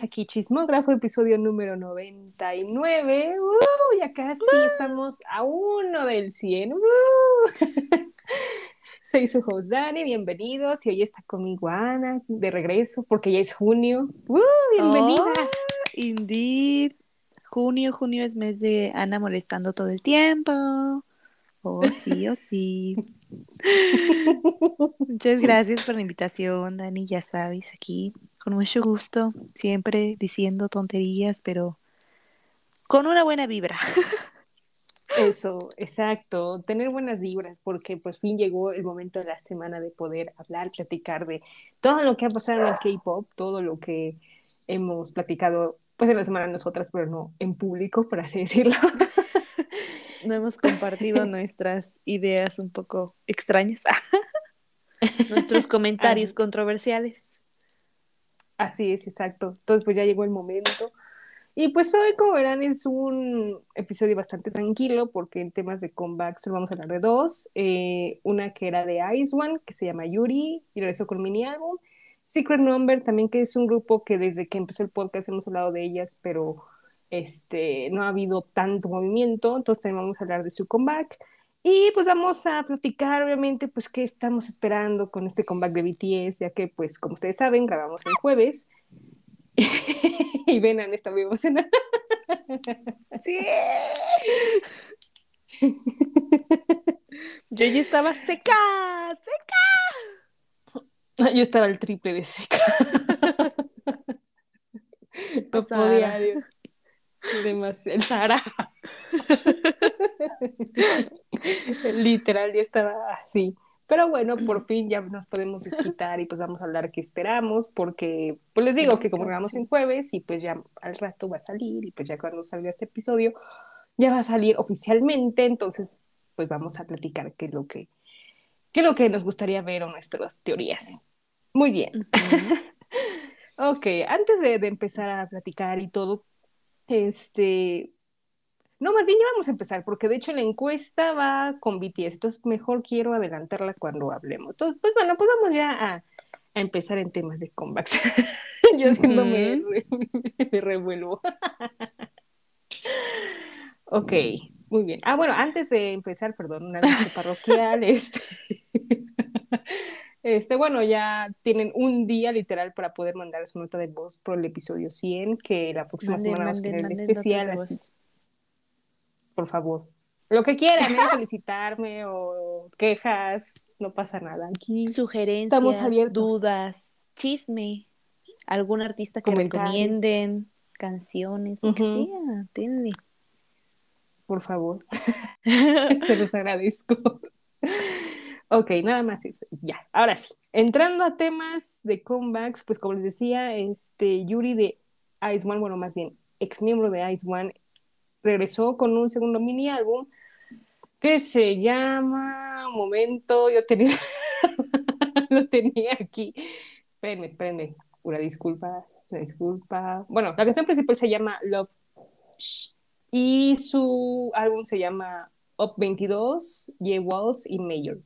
bienvenidos aquí Chismógrafo, episodio número 99. ¡Uh! Ya casi estamos a uno del 100. ¡Uh! Soy su host Dani, bienvenidos. Y hoy está conmigo Ana, de regreso, porque ya es junio. ¡Uh! Bienvenida. Oh, indeed. Junio, junio es mes de Ana molestando todo el tiempo. Oh, sí, oh, sí. Muchas gracias por la invitación, Dani, ya sabes, aquí con mucho gusto, siempre diciendo tonterías, pero con una buena vibra. Eso, exacto, tener buenas vibras, porque pues fin llegó el momento de la semana de poder hablar, platicar de todo lo que ha pasado en el K-pop, todo lo que hemos platicado pues en la semana nosotras, pero no en público, por así decirlo. No hemos compartido nuestras ideas un poco extrañas, nuestros comentarios controversiales. Así es, exacto. Entonces, pues ya llegó el momento. Y pues hoy, como verán, es un episodio bastante tranquilo porque en temas de comebacks vamos a hablar de dos. Eh, una que era de Ice One, que se llama Yuri, y regresó con mini álbum. Secret Number, también que es un grupo que desde que empezó el podcast hemos hablado de ellas, pero este, no ha habido tanto movimiento, entonces también vamos a hablar de su comeback. Y pues vamos a platicar, obviamente, pues qué estamos esperando con este comeback de BTS, ya que, pues, como ustedes saben, grabamos el jueves. y Venan está muy emocionada. ¡Sí! Yo ya estaba seca, seca. Yo estaba el triple de seca. no podía. Demasiado. Sara. Literal, ya estaba así. Pero bueno, por fin ya nos podemos desquitar y pues vamos a hablar qué esperamos, porque pues les digo que como grabamos en jueves y pues ya al rato va a salir y pues ya cuando salga este episodio ya va a salir oficialmente, entonces pues vamos a platicar qué es lo que, qué es lo que nos gustaría ver o nuestras teorías. Muy bien. ok, antes de, de empezar a platicar y todo, este, no, más bien ya vamos a empezar, porque de hecho la encuesta va con BTS, entonces mejor quiero adelantarla cuando hablemos. Entonces, pues bueno, pues vamos ya a, empezar en temas de comebacks. Yo siendo me, me, revuelvo. ok, muy bien. Ah, bueno, antes de empezar, perdón, una vez parroquial, este... Este, bueno, ya tienen un día literal para poder mandar su nota de voz por el episodio 100, que la próxima semana vamos a tener el especial. Por favor. Lo que quieran, ¿eh? felicitarme o quejas, no pasa nada. Aquí sugerencias, estamos abiertos. dudas, chisme, algún artista que recomienden, canciones, lo que sea, Por favor. Se los agradezco. Ok, nada más eso. Ya, ahora sí. Entrando a temas de comebacks, pues como les decía, este Yuri de Ice One, bueno, más bien, ex miembro de Ice One, regresó con un segundo mini álbum que se llama. Momento, yo tenía. lo tenía aquí. Espérenme, espérenme. Una disculpa, una disculpa. Bueno, la canción principal se llama Love y su álbum se llama Up 22, Ye Walls y Mayor.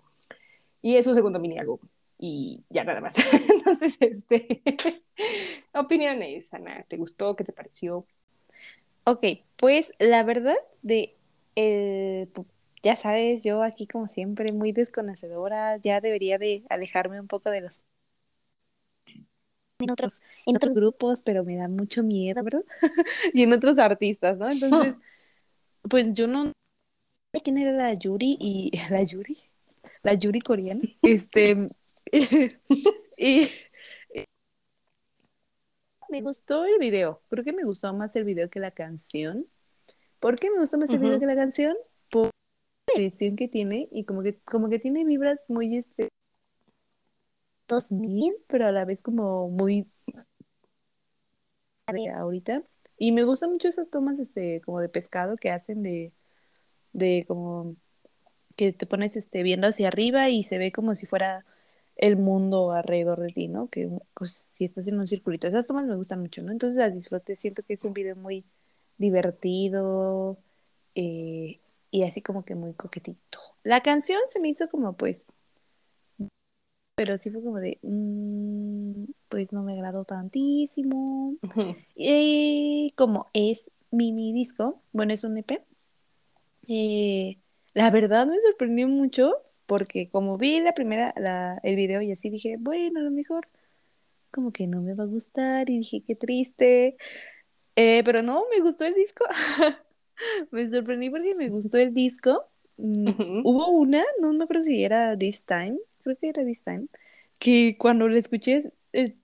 Y es su segundo mini álbum. Y ya nada más. Entonces, este, opiniones, Ana, ¿te gustó? ¿Qué te pareció? Ok, pues la verdad de, ya sabes, yo aquí como siempre muy desconocedora, ya debería de alejarme un poco de los en otros, en otros grupos, pero me da mucho miedo, ¿verdad? y en otros artistas, ¿no? Entonces, pues yo no quién era la Yuri y la Yuri la Yuri coreana. Este, y, me gustó el video. Creo que me gustó más el video que la canción. ¿Por qué me gustó más el video que la canción? Por la edición que tiene y como que, como que tiene vibras muy este 2000, pero a la vez como muy ahorita. Y me gustan mucho esas tomas este como de pescado que hacen de de como que te pones este, viendo hacia arriba y se ve como si fuera el mundo alrededor de ti, ¿no? Que pues, si estás en un circulito. Esas tomas me gustan mucho, ¿no? Entonces las disfruté, siento que es un video muy divertido eh, y así como que muy coquetito. La canción se me hizo como pues, pero sí fue como de, mm, pues no me agradó tantísimo. Y como es mini disco, bueno, es un EP, eh, la verdad me sorprendió mucho porque como vi la primera, la, el video y así dije, bueno, a lo mejor como que no me va a gustar y dije, qué triste. Eh, pero no, me gustó el disco. me sorprendí porque me gustó el disco. Mm, hubo una, no me acuerdo si era This Time, creo que era This Time, que cuando la escuché, eh,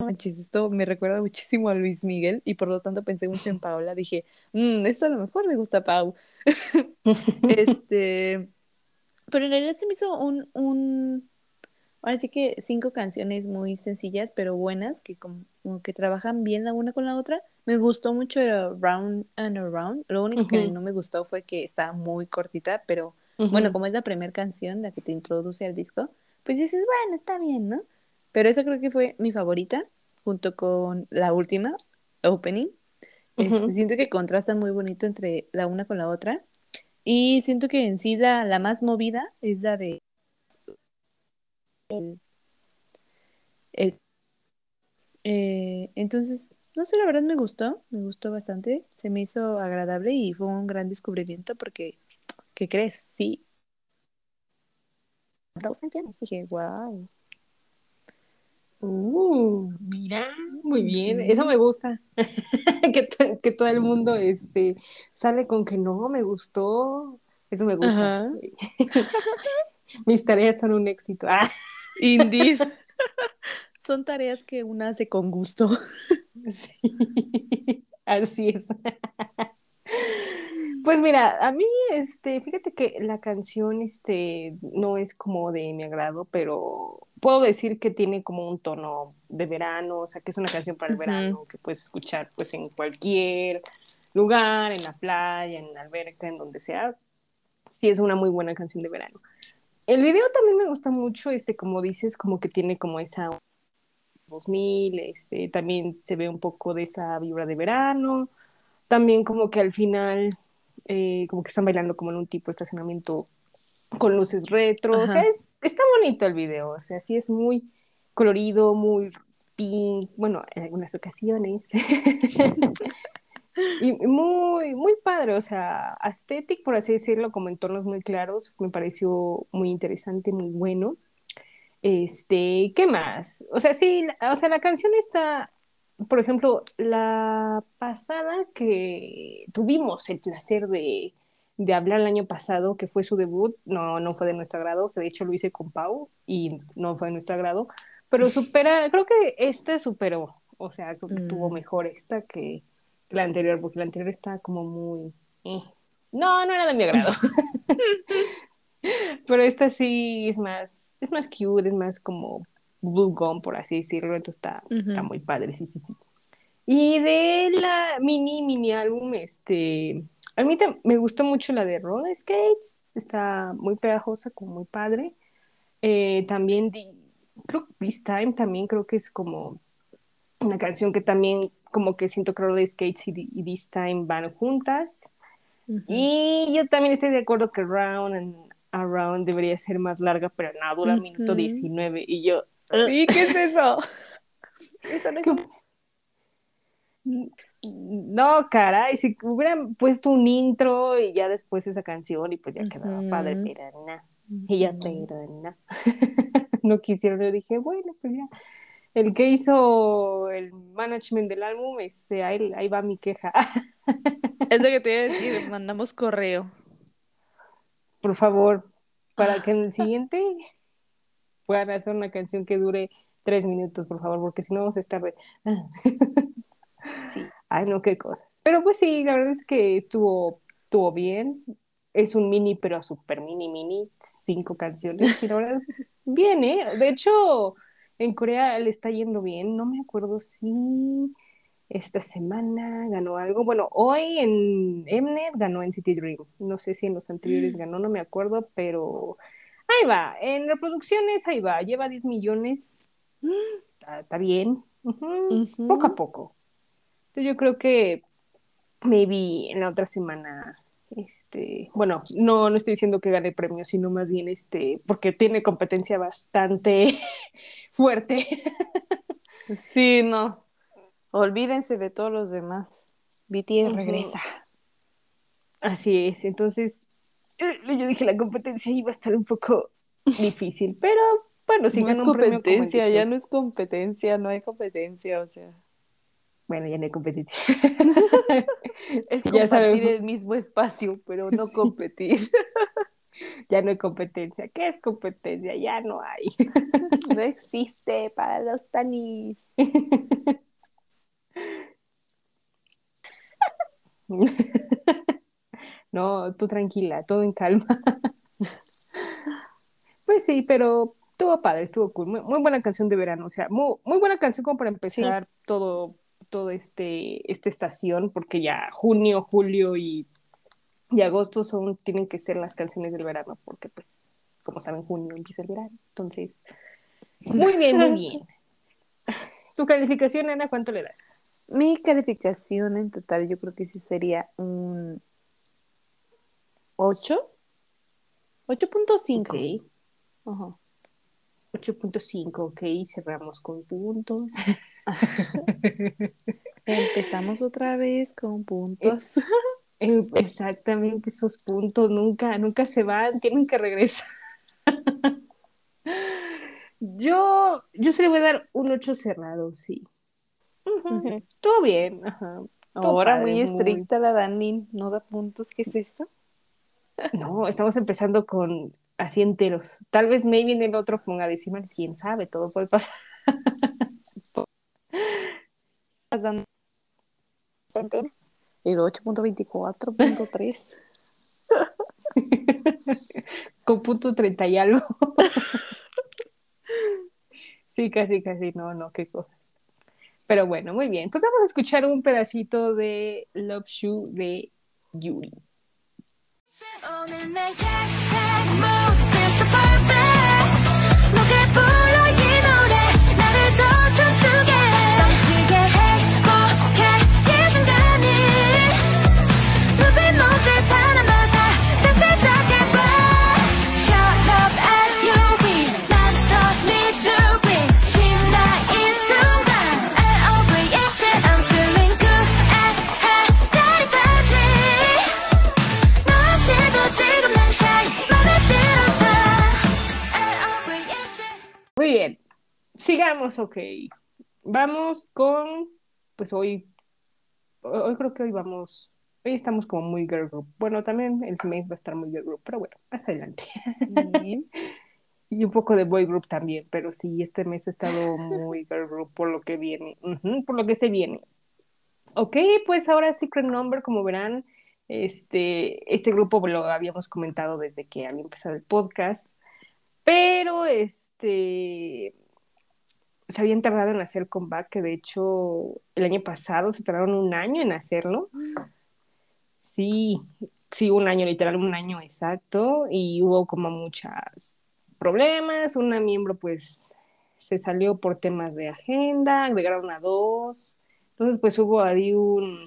manches, esto me recuerda muchísimo a Luis Miguel y por lo tanto pensé mucho en Paola. Dije, mm, esto a lo mejor me gusta Pau. este, pero en realidad se me hizo un, un, ahora sí que cinco canciones muy sencillas pero buenas que como, que trabajan bien la una con la otra. Me gustó mucho Round and Around. Lo único que no me gustó fue que está muy cortita, pero bueno, como es la primera canción la que te introduce al disco, pues dices, bueno, está bien, ¿no? Pero esa creo que fue mi favorita, junto con la última, Opening. Este, siento que contrastan muy bonito entre la una con la otra. Y siento que en sí la, la más movida es la de el, eh, entonces, no sé, la verdad me gustó, me gustó bastante, se me hizo agradable y fue un gran descubrimiento porque, ¿qué crees? Sí. Dos canciones, dije, wow. Uh, mira, muy bien, eso me gusta. que, que, todo el mundo este, sale con que no, me gustó. Eso me gusta. Mis tareas son un éxito. Ah. Indeed. Son tareas que una hace con gusto. Sí, así es. Pues mira, a mí, este, fíjate que la canción, este, no es como de mi agrado, pero puedo decir que tiene como un tono de verano, o sea, que es una canción para el verano, que puedes escuchar, pues, en cualquier lugar, en la playa, en la alberca, en donde sea. Sí, es una muy buena canción de verano. El video también me gusta mucho, este, como dices, como que tiene como esa 2000, este, también se ve un poco de esa vibra de verano, también como que al final, eh, como que están bailando como en un tipo de estacionamiento con luces retro, o sea, es, está bonito el video, o sea, sí es muy colorido, muy pink, bueno, en algunas ocasiones. Y muy, muy padre, o sea, aesthetic, por así decirlo, como en tonos muy claros, me pareció muy interesante, muy bueno. Este, ¿qué más? O sea, sí, o sea, la canción está, por ejemplo, la pasada que tuvimos el placer de, de hablar el año pasado, que fue su debut, no, no fue de nuestro agrado, que de hecho lo hice con Pau y no fue de nuestro agrado, pero supera, creo que esta superó, o sea, creo que estuvo mm. mejor esta que, la anterior, porque la anterior está como muy... Eh. No, no era de mi agrado. Pero esta sí es más, es más cute, es más como blue gum, por así decirlo, entonces está, está muy padre, sí, sí, sí. Y de la mini, mini álbum, este, a mí me gustó mucho la de Roller Skates, está muy pegajosa, como muy padre. Eh, también, creo This Time también creo que es como una canción que también como que siento que Roller Skates y, This Time van juntas. Y yo también estoy de acuerdo que Round and Around debería ser más larga, pero no, dura un minuto 19 y yo... Sí, ¿qué es eso? eso no es... No, caray, si hubieran puesto un intro y ya después esa canción y pues ya quedaba padre, pero nada. Y ya, pero nada. no quisieron, yo dije, bueno, pues ya el que hizo el management del álbum, este, ahí, ahí va mi queja. es lo que te iba a decir, mandamos correo. Por favor, para que en el siguiente puedan hacer una canción que dure tres minutos, por favor, porque si no vamos a estar sí. Ay, no, qué cosas. Pero pues sí, la verdad es que estuvo, estuvo bien. Es un mini, pero súper mini, mini, cinco canciones. Y la verdad, bien, ¿eh? De hecho, en Corea le está yendo bien, no me acuerdo si esta semana ganó algo. Bueno, hoy en Mnet ganó en City Dream. No sé si en los anteriores mm. ganó, no me acuerdo, pero ahí va. En reproducciones, ahí va. Lleva 10 millones. Está, bien. Poco a poco. yo creo que maybe en la otra semana este, bueno, no, no estoy diciendo que gane premios, sino más bien este, porque tiene competencia bastante fuerte. Sí, no. Olvídense de todos los demás. BTS regresa. Así es, entonces eh, yo dije la competencia iba a estar un poco difícil, pero bueno, si no es premio competencia, ya no es competencia, no hay competencia, o sea. Bueno, ya no hay competencia. Es compartir el mismo espacio, pero no Sí. competir. ya no hay competencia. ¿Qué es competencia? Ya no hay. No existe para los tanis. No, tú tranquila, todo en calma. Pues sí, pero estuvo padre, estuvo cool. Muy, muy buena canción de verano, o sea, muy, muy buena canción como para empezar todo, todo este, esta estación, porque ya junio, julio y, y agosto son, tienen que ser las canciones del verano, porque pues, como saben, junio empieza el verano. Entonces, muy bien, muy bien. ¿Tu calificación, Ana, cuánto le das? Mi calificación en total yo creo que sí sería un 8. 8.5. Ok. Ajá. 8.5, ok, cerramos con puntos. Empezamos otra vez con puntos. Exactamente, esos puntos nunca, nunca se van, tienen que regresar. Yo, yo se le voy a dar un 8 cerrado, sí. Todo bien, ajá. Ahora padre, muy estricta la Dani, no da puntos, ¿qué es esto? No, estamos empezando con así enteros. Tal vez maybe en el otro ponga decimales, quién sabe, todo puede pasar. El 8.24.3. con punto 30 y algo. sí, casi, casi, no, no, qué cosas. Pero bueno, muy bien. Pues vamos a escuchar un pedacito de Love Shoe de Yuri. Sigamos, ok. Vamos con, pues hoy, hoy creo que hoy vamos, hoy estamos como muy girl group. Bueno, también el mes va a estar muy girl group, pero bueno, hasta adelante. Bien. Y un poco de boy group también, pero sí, este mes ha estado muy girl group por lo que viene, por lo que se viene. Ok, pues ahora Secret Number, como verán, este, este grupo lo habíamos comentado desde que había empezado el podcast, pero este, se habían tardado en hacer comeback, que de hecho el año pasado se tardaron un año en hacerlo. Sí, sí, un año, literal, un año exacto, y hubo como muchos problemas. Una miembro, pues, se salió por temas de agenda, agregaron a dos. Entonces, pues hubo ahí un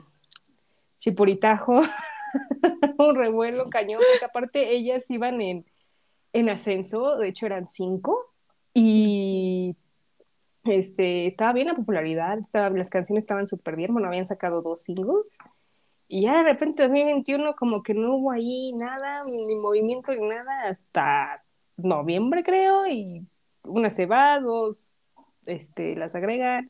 chipuritajo, un revuelo cañón, porque aparte ellas iban en, en ascenso, de hecho eran cinco, y este, estaba bien la popularidad, las canciones estaban súper bien, bueno, habían sacado dos singles. Y ya de repente 2021 como que no hubo ahí nada, ni movimiento ni nada, hasta noviembre creo, y una se va, dos este, las agregan,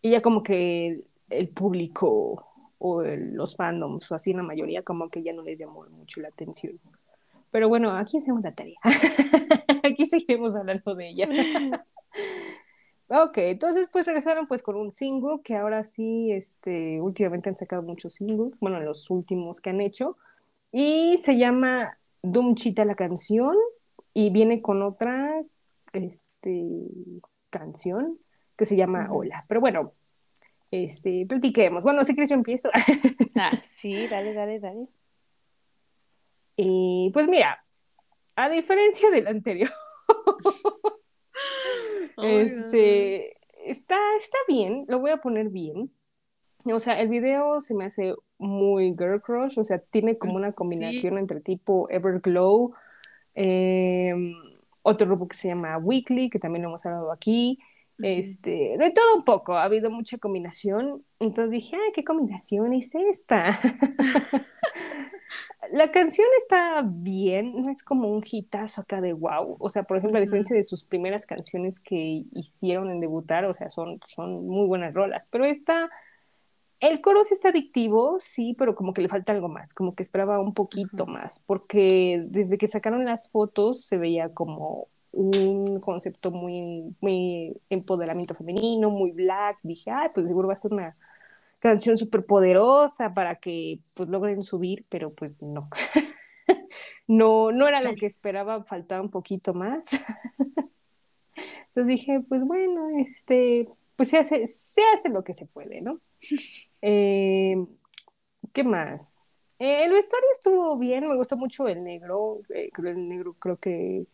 y ya como que el público o los fandoms, o así la mayoría, como que ya no les llamó mucho la atención. Pero bueno, aquí hacemos la tarea. aquí seguiremos hablando de ellas. Ok, entonces pues regresaron pues con un single que ahora sí, este, últimamente han sacado muchos singles, bueno, los últimos que han hecho, y se llama Dumchita la canción, y viene con otra, este, canción que se llama. Hola, pero bueno, este, platiquemos, bueno, si quieres yo empiezo. Ah, sí, dale, dale, dale. Eh, pues mira, a diferencia del anterior, este, está, está bien, lo voy a poner bien. O sea, el video se me hace muy girl crush, o sea, tiene como una combinación entre tipo Everglow, eh, otro grupo que se llama Weekly, que también lo hemos hablado aquí, Este, de todo un poco, ha habido mucha combinación. Entonces dije, ¿qué combinación es esta? La canción está bien, no es como un hitazo acá de wow. O sea, por ejemplo, a diferencia de sus primeras canciones que hicieron en debutar, o sea, son, son muy buenas rolas. Pero esta, el coro sí está adictivo, sí, pero como que le falta algo más, como que esperaba un poquito más, porque desde que sacaron las fotos se veía como un concepto muy, muy empoderamiento femenino, muy black. Dije, ay, pues seguro va a ser una canción súper poderosa para que pues logren subir, pero pues no. no, no era lo que esperaba, faltaba un poquito más. Entonces dije, pues bueno, este, pues se hace, se hace lo que se puede, ¿no? Eh, ¿qué más? Eh, el vestuario estuvo bien, me gustó mucho el negro, eh, el negro creo que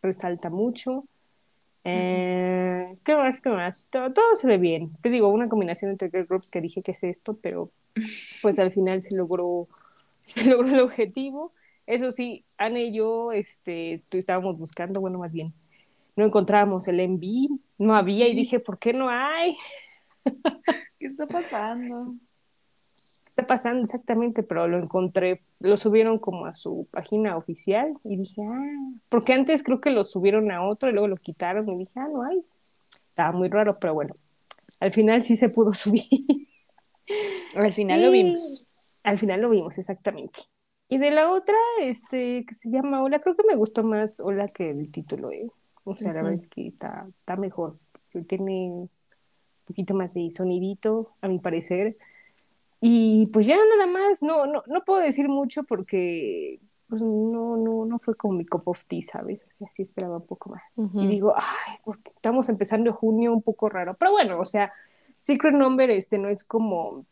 resalta mucho. Eh, ¿qué más? ¿Qué más? Todo, todo se ve bien. Te digo, una combinación entre girl groups que dije que es esto, pero pues al final se logró, se logró el objetivo. Eso sí, Ana y yo este, tú- estábamos buscando, bueno, más bien, no encontrábamos el MV, no había y Sí. dije, ¿por qué no hay? ¿Qué está pasando? ¿Qué está pasando exactamente? Pero lo encontré, lo subieron como a su página oficial y dije, ah, porque antes creo que lo subieron a otro y luego lo quitaron y dije, ah, no hay. Estaba muy raro, pero bueno, al final sí se pudo subir. Al final lo vimos. Al final lo vimos, exactamente. Y de la otra, este, que se llama Hola, creo que me gustó más Hola que el título, ¿eh? O sea, la verdad es que está, está mejor. Tiene un poquito más de sonidito, a mi parecer. Y pues ya nada más, no, no, no puedo decir mucho porque pues no, no, no fue como mi cup of tea, ¿sabes? O sea, sí esperaba un poco más. Y digo, ay, porque estamos empezando junio un poco raro. Pero bueno, o sea, Secret Number este no es como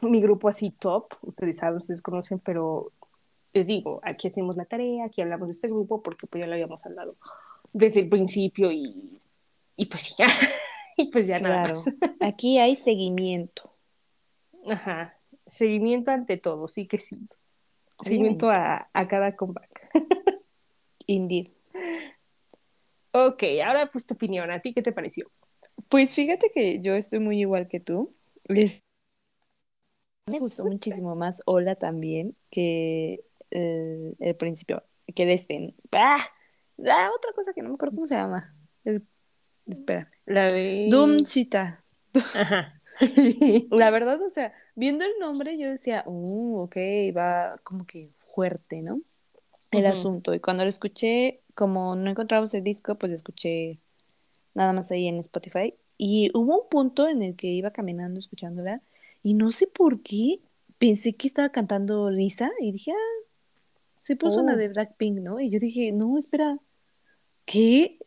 mi grupo así top, ustedes saben, ustedes conocen, pero les digo, aquí hacemos la tarea, aquí hablamos de este grupo porque pues ya lo habíamos hablado desde el principio y, y pues ya, y pues ya nada más. Aquí hay seguimiento. Ajá, seguimiento ante todo, sí que sí. Seguimiento a, a cada comeback. Indeed. Ok, ahora pues tu opinión, ¿a ti qué te pareció? Pues fíjate que yo estoy muy igual que tú. Es- Me gustó muchísimo más Hola también que eh, el principio, que de este. ¡Ah! Ah, otra cosa que no me acuerdo cómo se llama. El- Espera. La de... Doom Cheetah. Ajá. La verdad, o sea, viendo el nombre yo decía, uh, ok, va como que fuerte, ¿no? El asunto. Y cuando lo escuché, como no encontramos el disco, pues lo escuché nada más ahí en Spotify. Y hubo un punto en el que iba caminando escuchándola y no sé por qué pensé que estaba cantando Lisa y dije, ah, se puso una Oh. de Blackpink, ¿no? Y yo dije, no, espera, ¿qué?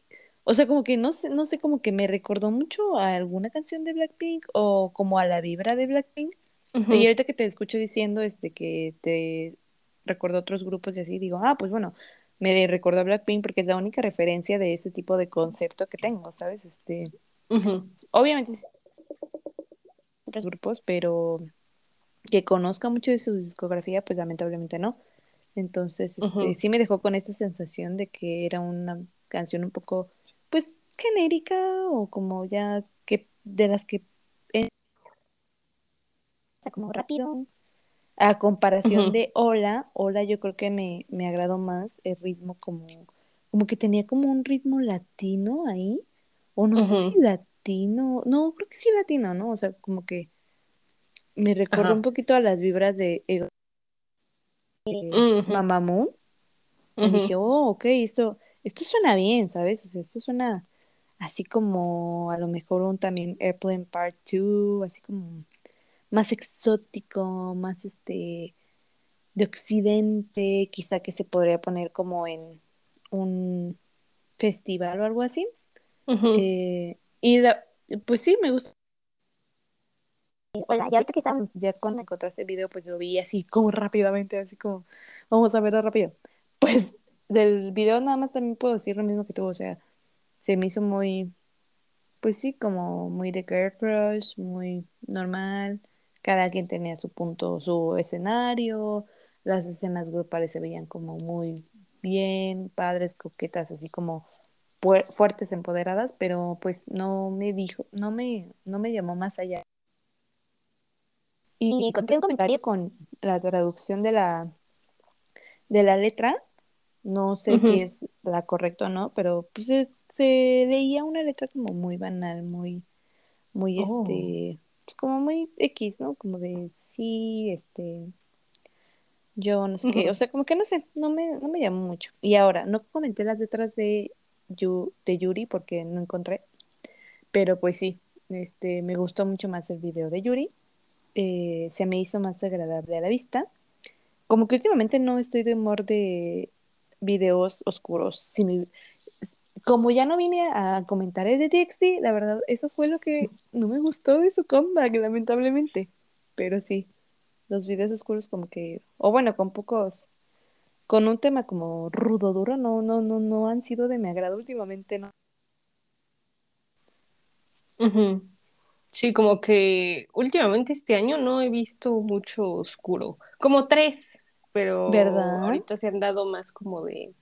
O sea, como que no sé, no sé, como que me recordó mucho a alguna canción de Blackpink o como a la vibra de Blackpink. Ujú. Y ahorita que te escucho diciendo este que te recordó otros grupos y así, digo, ah, pues bueno, me recordó a Blackpink porque es la única referencia de ese tipo de concepto que tengo, ¿sabes? Este, Ujú. obviamente sí, otros grupos, pero que conozca mucho de su discografía, pues lamentablemente no. Entonces, este, sí me dejó con esta sensación de que era una canción un poco, pues, genérica o como ya que de las que como rápido. A comparación de Hola, Hola yo creo que me, me agradó más el ritmo como, como que tenía como un ritmo latino ahí, o no sé si latino, no, creo que sí latino, ¿no? O sea, como que me recordó Ajá. un poquito a las vibras de eh. Mamamoo, y dije, oh, ok, esto, esto suena bien, ¿sabes? O sea, esto suena así como a lo mejor un también Airplane Part 2, así como más exótico, más este de occidente, quizá que se podría poner como en un festival o algo así. Eh, y la- pues sí, me gustó. Hola, y ahorita que estábamos ya cuando encontraste el video, pues lo vi así como rápidamente, así como, vamos a verlo rápido. Pues del video nada más también puedo decir lo mismo que tú, o sea, se me hizo muy, pues sí, como muy de girl crush, muy normal. Cada quien tenía su punto, su escenario. Las escenas grupales se veían como muy bien, padres, coquetas, así como fuertes, empoderadas, pero pues no me dijo, no me, no me llamó más allá. Y encontré un comentario con la traducción de la, de la letra. No sé si es la correcta o no, pero pues es- se leía una letra como muy banal, muy, muy Oh. este, pues como muy X, ¿no? Como de sí, este, yo no sé qué, o sea, como que no sé, no me, no me llamó mucho. Y ahora, no comenté las letras de, Yu- de Yuri porque no encontré, pero pues sí, este, me gustó mucho más el video de Yuri, eh, se me hizo más agradable a la vista. Como que últimamente no estoy de humor de videos oscuros. Como ya no vine a comentar el de TXT, la verdad, eso fue lo que no me gustó de su comeback, lamentablemente. Pero sí, los videos oscuros como que, o bueno, con pocos, con un tema como rudo, duro, no, no, no, no han sido de mi agrado últimamente, ¿no? Sí, como que últimamente este año no he visto mucho oscuro. Como tres, pero ¿Verdad? ahorita se han dado más como de,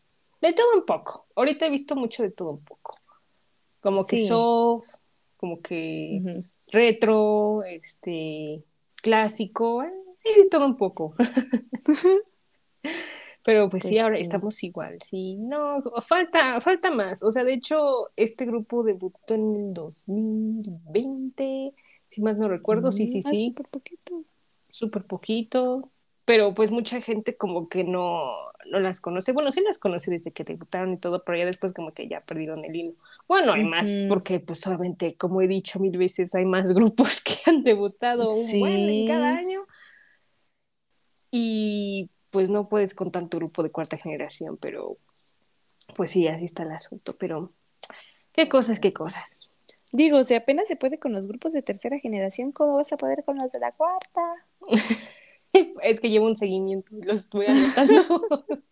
de todo un poco. Ahorita he visto mucho de todo un poco. Como que Sí. soft, como que retro, este, clásico, eh, de todo un poco. Pero pues sí, Pues ahora sí. estamos igual, sí, no, falta, falta más. O sea, de hecho, este grupo debutó en el 2020, si más no recuerdo, sí, sí, Mm, ah, sí, súper poquito. súper poquito, pero pues mucha gente como que no, no las conoce. Bueno, sí las conoce desde que debutaron y todo, pero ya después como que ya perdieron el hilo. Bueno, hay más, porque pues obviamente, como he dicho mil veces, hay más grupos que han debutado un buen en cada año. Y pues no puedes con tanto grupo de cuarta generación, pero pues sí, así está el asunto. Pero qué cosas, qué cosas. Digo, si apenas se puede con los grupos de tercera generación, ¿cómo vas a poder con los de la cuarta? Es que llevo un seguimiento, los voy anotando.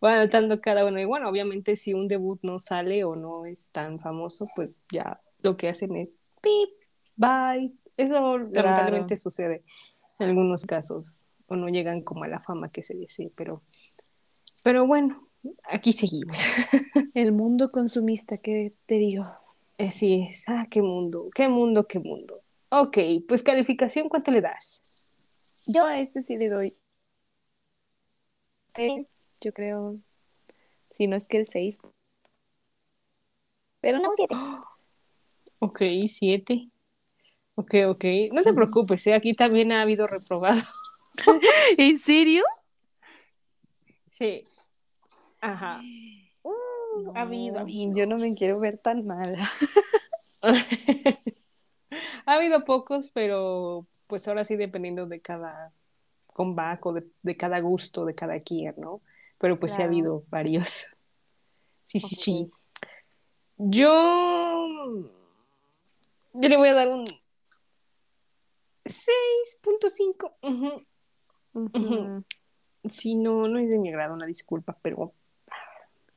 voy anotando cada uno. Y bueno, obviamente si un debut no sale o no es tan famoso, pues ya lo que hacen es pip, bye. Eso lamentablemente sucede en algunos casos. O no llegan como a la fama que se desee, pero, pero bueno, aquí seguimos. El mundo consumista, ¿qué te digo? Así es, ah, qué mundo, qué mundo, qué mundo. Ok, pues calificación, ¿cuánto le das? Yo a este sí le doy. eh, yo creo, si no es que el 6. Pero no, 7. Ok, siete. Ok, ok. No te Sí. preocupes, ¿eh? aquí también ha habido reprobado. ¿En serio? Sí. Ajá. Uh, ha habido, ha habido. Yo no me quiero ver tan mala. ha habido pocos, pero pues ahora sí dependiendo de cada comeback o de, de cada gusto de cada quien, ¿no? Pero pues sí ha Claro. habido varios. Sí, sí, sí. Yo. Yo le voy a dar un 6.5. Ujú. Ujú. Sí, no, no es de mi agrado, una disculpa, pero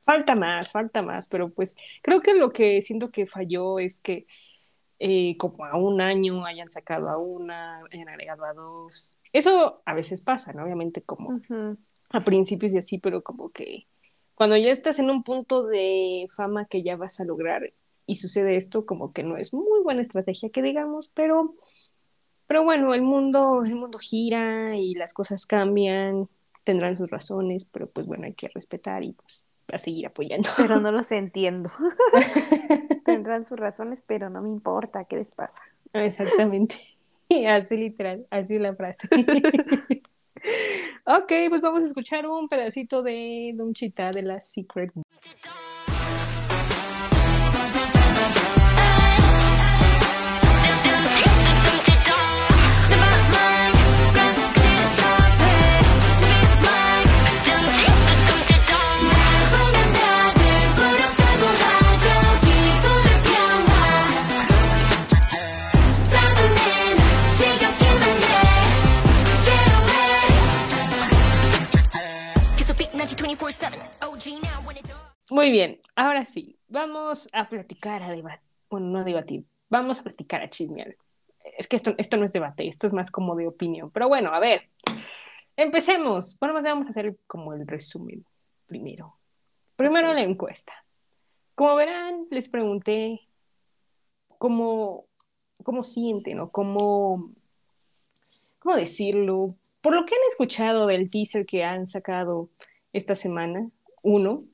falta más, falta más, pero pues creo que lo que siento que falló es que eh, como a un año hayan sacado a una, hayan agregado a dos. Eso a veces pasa, ¿no? Obviamente como a principios y así, pero como que cuando ya estás en un punto de fama que ya vas a lograr y sucede esto, como que no es muy buena estrategia que digamos, pero, pero bueno, el mundo, el mundo gira y las cosas cambian, tendrán sus razones, pero pues bueno, hay que respetar y pues a seguir apoyando. Pero no los entiendo. Tendrán sus razones, pero no me importa. ¿Qué les pasa? Exactamente. Así literal, así la frase. ok, pues vamos a escuchar un pedacito de Don Chita de la Secret. Muy bien, ahora sí, vamos a platicar, a debatir, bueno, no a debatir, vamos a platicar a chismear. Es que esto, esto no es debate, esto es más como de opinión, pero bueno, a ver, empecemos. Bueno, vamos a hacer como el resumen primero. Primero la encuesta. como verán, les pregunté cómo, cómo sienten o cómo, cómo decirlo, por lo que han escuchado del teaser que han sacado esta semana, uno,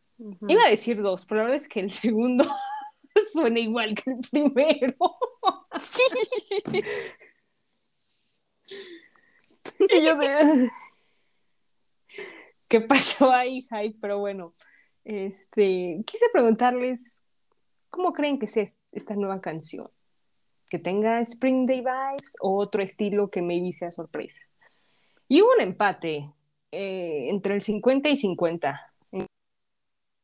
iba a decir dos, pero la verdad es que el segundo suena igual que el primero. Y yo de- ¿Qué pasó ahí, Hype? Pero bueno, este, quise preguntarles cómo creen que sea esta nueva canción. Que tenga Spring Day vibes o otro estilo que maybe sea sorpresa. Y hubo un empate eh, entre el 50 y 50.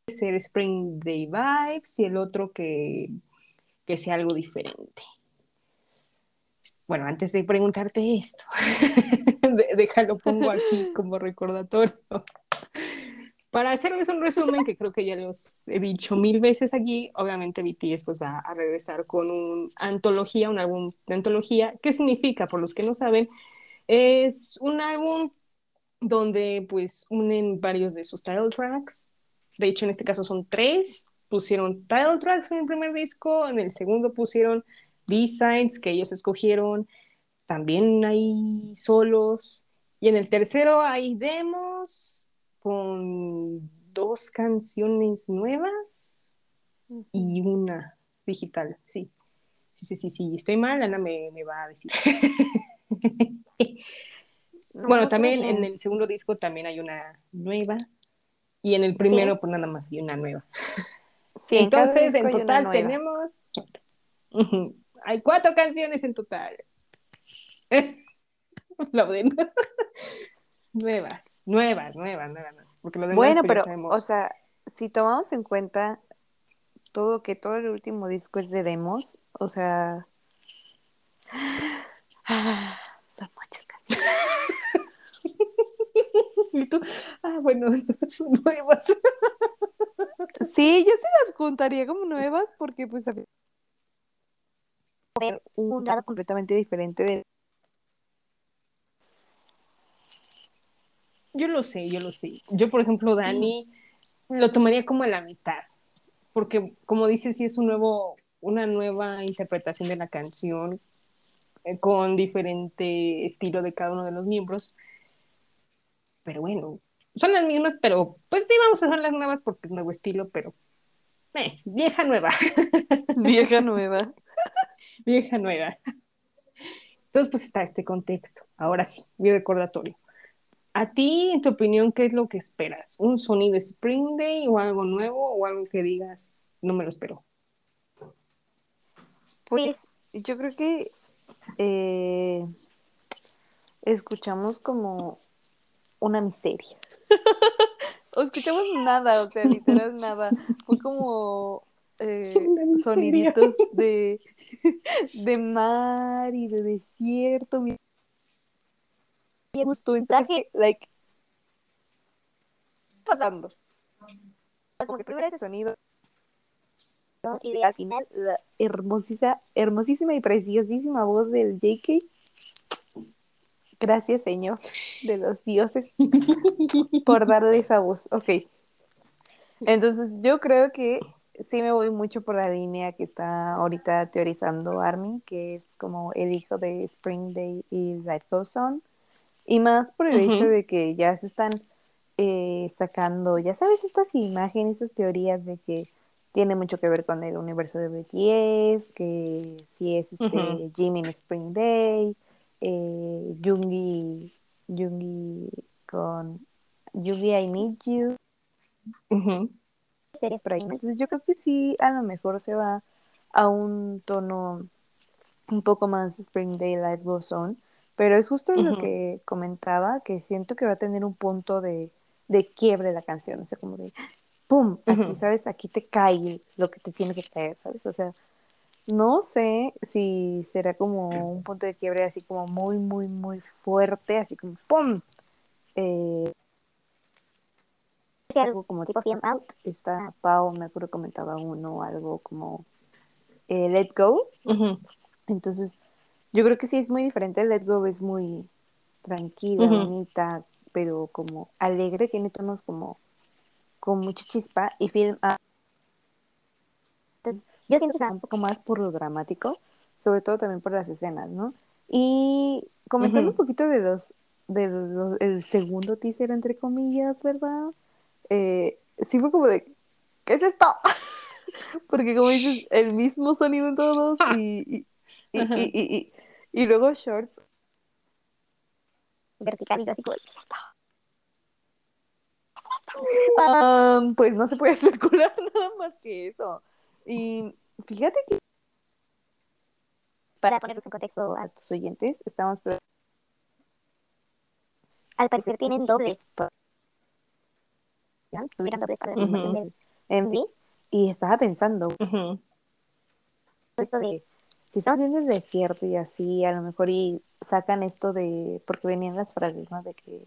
Ser Spring Day vibes y el otro que, que sea algo diferente. Bueno, antes de preguntarte esto, déjalo pongo aquí como recordatorio. Para hacerles un resumen, que creo que ya los he dicho mil veces aquí, obviamente BTS pues va a regresar con antología, un álbum de antología. ¿Qué significa? Por los que no saben, es un álbum donde pues unen varios de sus title tracks. De hecho, en este caso son tres. Pusieron title tracks en el primer disco, en el segundo pusieron B-sides que ellos escogieron, también hay solos, y en el tercero hay demos con dos canciones nuevas y una digital, sí. Sí, sí, sí, sí, estoy mal, Ana me, me va a decir. No, bueno, no, también en el segundo disco también hay una nueva y en el primero pues nada más hay una nueva. Sí, Entonces, en total tenemos. Hay cuatro canciones en total. Aplauden. nuevas, nuevas, nuevas, nuevas. Porque lo demás Bueno, pues, pero, sabemos. o sea, si tomamos en cuenta todo que todo el último disco es de demos, o sea, son muchas canciones. Y tú, ah, bueno, son nuevas. Sí, yo sí las contaría como nuevas porque pues ver, un lado completamente diferente de Yo lo sé, yo lo sé. Yo, por ejemplo, Dani, lo tomaría como a la mitad. Porque, como dices, sí es un nuevo, una nueva interpretación de la canción eh, con diferente estilo de cada uno de los miembros. Pero bueno, son las mismas, pero pues sí vamos a hacer las nuevas porque es nuevo estilo, pero eh, vieja nueva, vieja nueva. vieja nueva. Entonces, pues está este contexto. Ahora sí, mi recordatorio. A ti, en tu opinión, ¿qué es lo que esperas? ¿Un sonido Spring Day o algo nuevo o algo que digas, no me lo espero? Pues yo creo que eh, escuchamos como una miseria. o escuchamos nada, o sea, literal nada. Fue como eh, soniditos de, de mar y de desierto. Me gustó el traje, like, pasando. Como que primero ese sonido y al final la hermosísima, hermosísima y preciosísima voz del JK. Gracias, Señor, de los dioses, por darle esa voz. Ok. Entonces, yo creo que sí me voy mucho por la línea que está ahorita teorizando Army, que es como el hijo de Spring Day y Life Goes On. Y más por el hecho de que ya se están eh, sacando, ya sabes, estas imágenes, estas teorías de que tiene mucho que ver con el universo de BTS, que si es este. Jimin en Spring Day, eh, Yoongi, Yoongi con Yoongi I Need You, ahí. ¿no? Entonces yo creo que sí, a lo mejor se va a un tono un poco más Spring Day Life Goes On, pero es justo lo que comentaba, que siento que va a tener un punto de, de quiebre la canción, o sea, como de ¡pum! Aquí. ¿sabes? Aquí te cae lo que te tiene que caer, ¿sabes? O sea, no sé si será como un punto de quiebre así como muy, muy, muy fuerte, así como ¡pum! Eh, algo como tipo Film Out. Está Pau, me acuerdo comentaba uno, algo como eh, Let Go. Entonces, yo creo que sí es muy diferente. Let Go es muy tranquila, bonita, pero como alegre, tiene tonos como con mucha chispa. Y Film Out yo siento que está un poco más por lo dramático, sobre todo también por las escenas, ¿no? Y comentando un poquito de los, de los- el segundo teaser, entre comillas, ¿verdad? Eh, sí fue como de, ¿qué es esto? Porque como dices, el mismo sonido en todos y, y, y, y, luego shorts vertical y así como, ¿qué es esto? Um, pues no se puede especular nada más que eso. Y fíjate que para ponerlos en contexto a tus oyentes, estamos al parecer tienen dobles. por- ¿no? Tuvieron dobles para la del MV y estaba pensando esto de si estamos viendo el desierto y así, a lo mejor y sacan esto de, porque venían las frases, ¿no? De que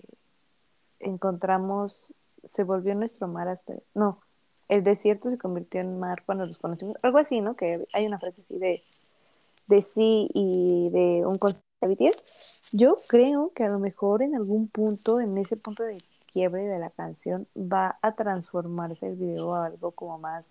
encontramos, se volvió nuestro mar hasta, no, el desierto se convirtió en mar cuando los conocimos, algo así, ¿no? Que hay una frase así de, de sí y de un concepto de BTS. Yo creo que a lo mejor en algún punto, en ese punto de quiebre de la canción, va a transformarse el video a algo como más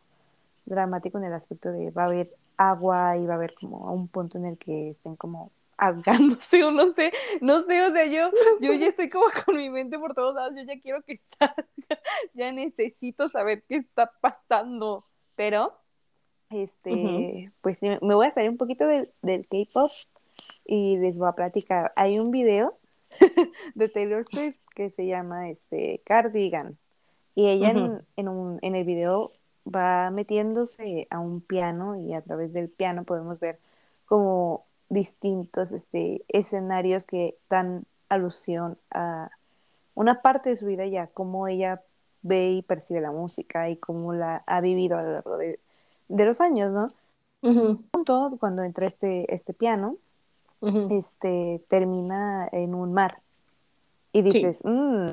dramático en el aspecto de va a haber agua y va a haber como un punto en el que estén como ahogándose o no sé, no sé, o sea, yo, yo ya estoy como con mi mente por todos lados, yo ya quiero que salga, ya necesito saber qué está pasando, pero, este, pues sí, me voy a salir un poquito del, del K-pop y les voy a platicar. Hay un video de Taylor Swift que se llama este Cardigan y ella en, en, un, en el video va metiéndose a un piano y a través del piano podemos ver como distintos este, escenarios que dan alusión a una parte de su vida ya, cómo ella ve y percibe la música y cómo la ha vivido a lo largo de, de los años, ¿no? Punto, cuando entra este, este piano, este, termina en un mar. Y dices, "Mm".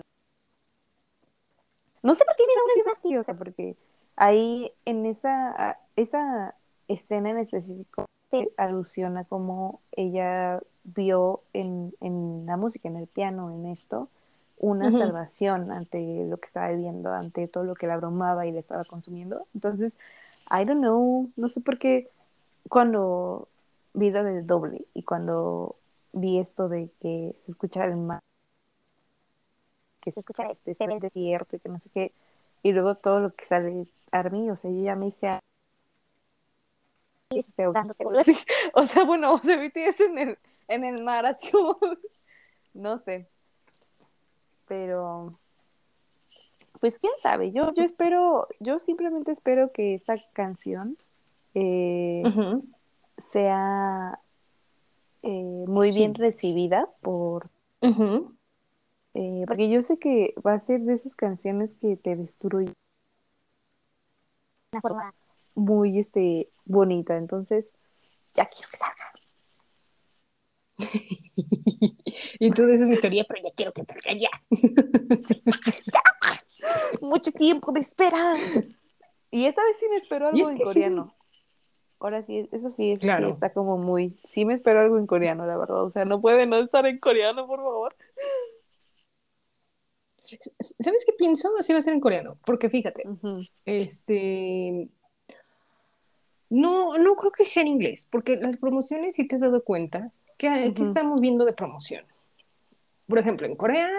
no sé por qué me da una vibra así, o sea, porque ahí en esa, esa escena en específico se alusiona cómo ella vio en, en la música, en el piano, en esto, una salvación ante lo que estaba viviendo, ante todo lo que la abrumaba y le estaba consumiendo. Entonces, I don't know, no sé por qué cuando vi lo del doble y cuando vi esto de que se escuchara el mar, que se escuchara este, se ve el desierto y que no sé qué, y luego todo lo que sale Army, o sea, yo ya me hice ahogándose, así. o sea, bueno, o sea, BTS en el, en el mar, así como, no sé, pero, pues quién sabe, yo, yo espero, yo simplemente espero que esta canción eh, sea eh, muy Sí. bien recibida por eh, porque yo sé que va a ser de esas canciones que te destruyen. De una forma muy este bonita entonces ya quiero que salga y tú dices mi teoría, pero ya quiero que salga ya. mucho tiempo de espera y esta vez sí me espero algo es en sí. coreano ahora sí eso sí, es- sí Claro. está como muy sí me espero algo en coreano la verdad o sea no puede no estar en coreano por favor ¿Sabes qué pienso? Sí va a ser en coreano, porque fíjate, este... No, no creo que sea en inglés, porque las promociones, si te has dado cuenta, ¿qué, qué Ujú. estamos viendo de promoción? Por ejemplo, en Corea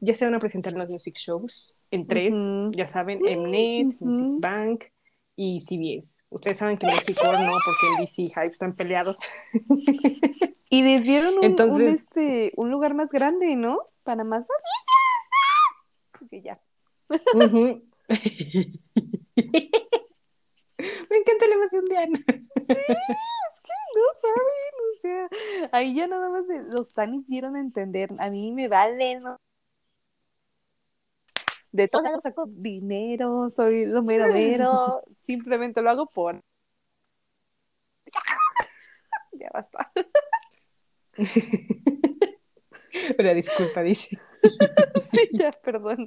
ya se van a presentar los music shows en tres, ya saben, Mnet. Music Bank y CBS. Ustedes saben que Music no, porque el DC y Hype están peleados. y les dieron un, un, Entonces- este un lugar más grande no para más porque ya. Me encanta la de Ana. no saben, o sea, ahí ya nada más de- los tanis dieron a entender, a mí me vale, ¿no? De todo lado saco dinero, soy lo mero mero, simplemente lo hago por... ya basta. Pero disculpa, dice. Sí, ya, perdón.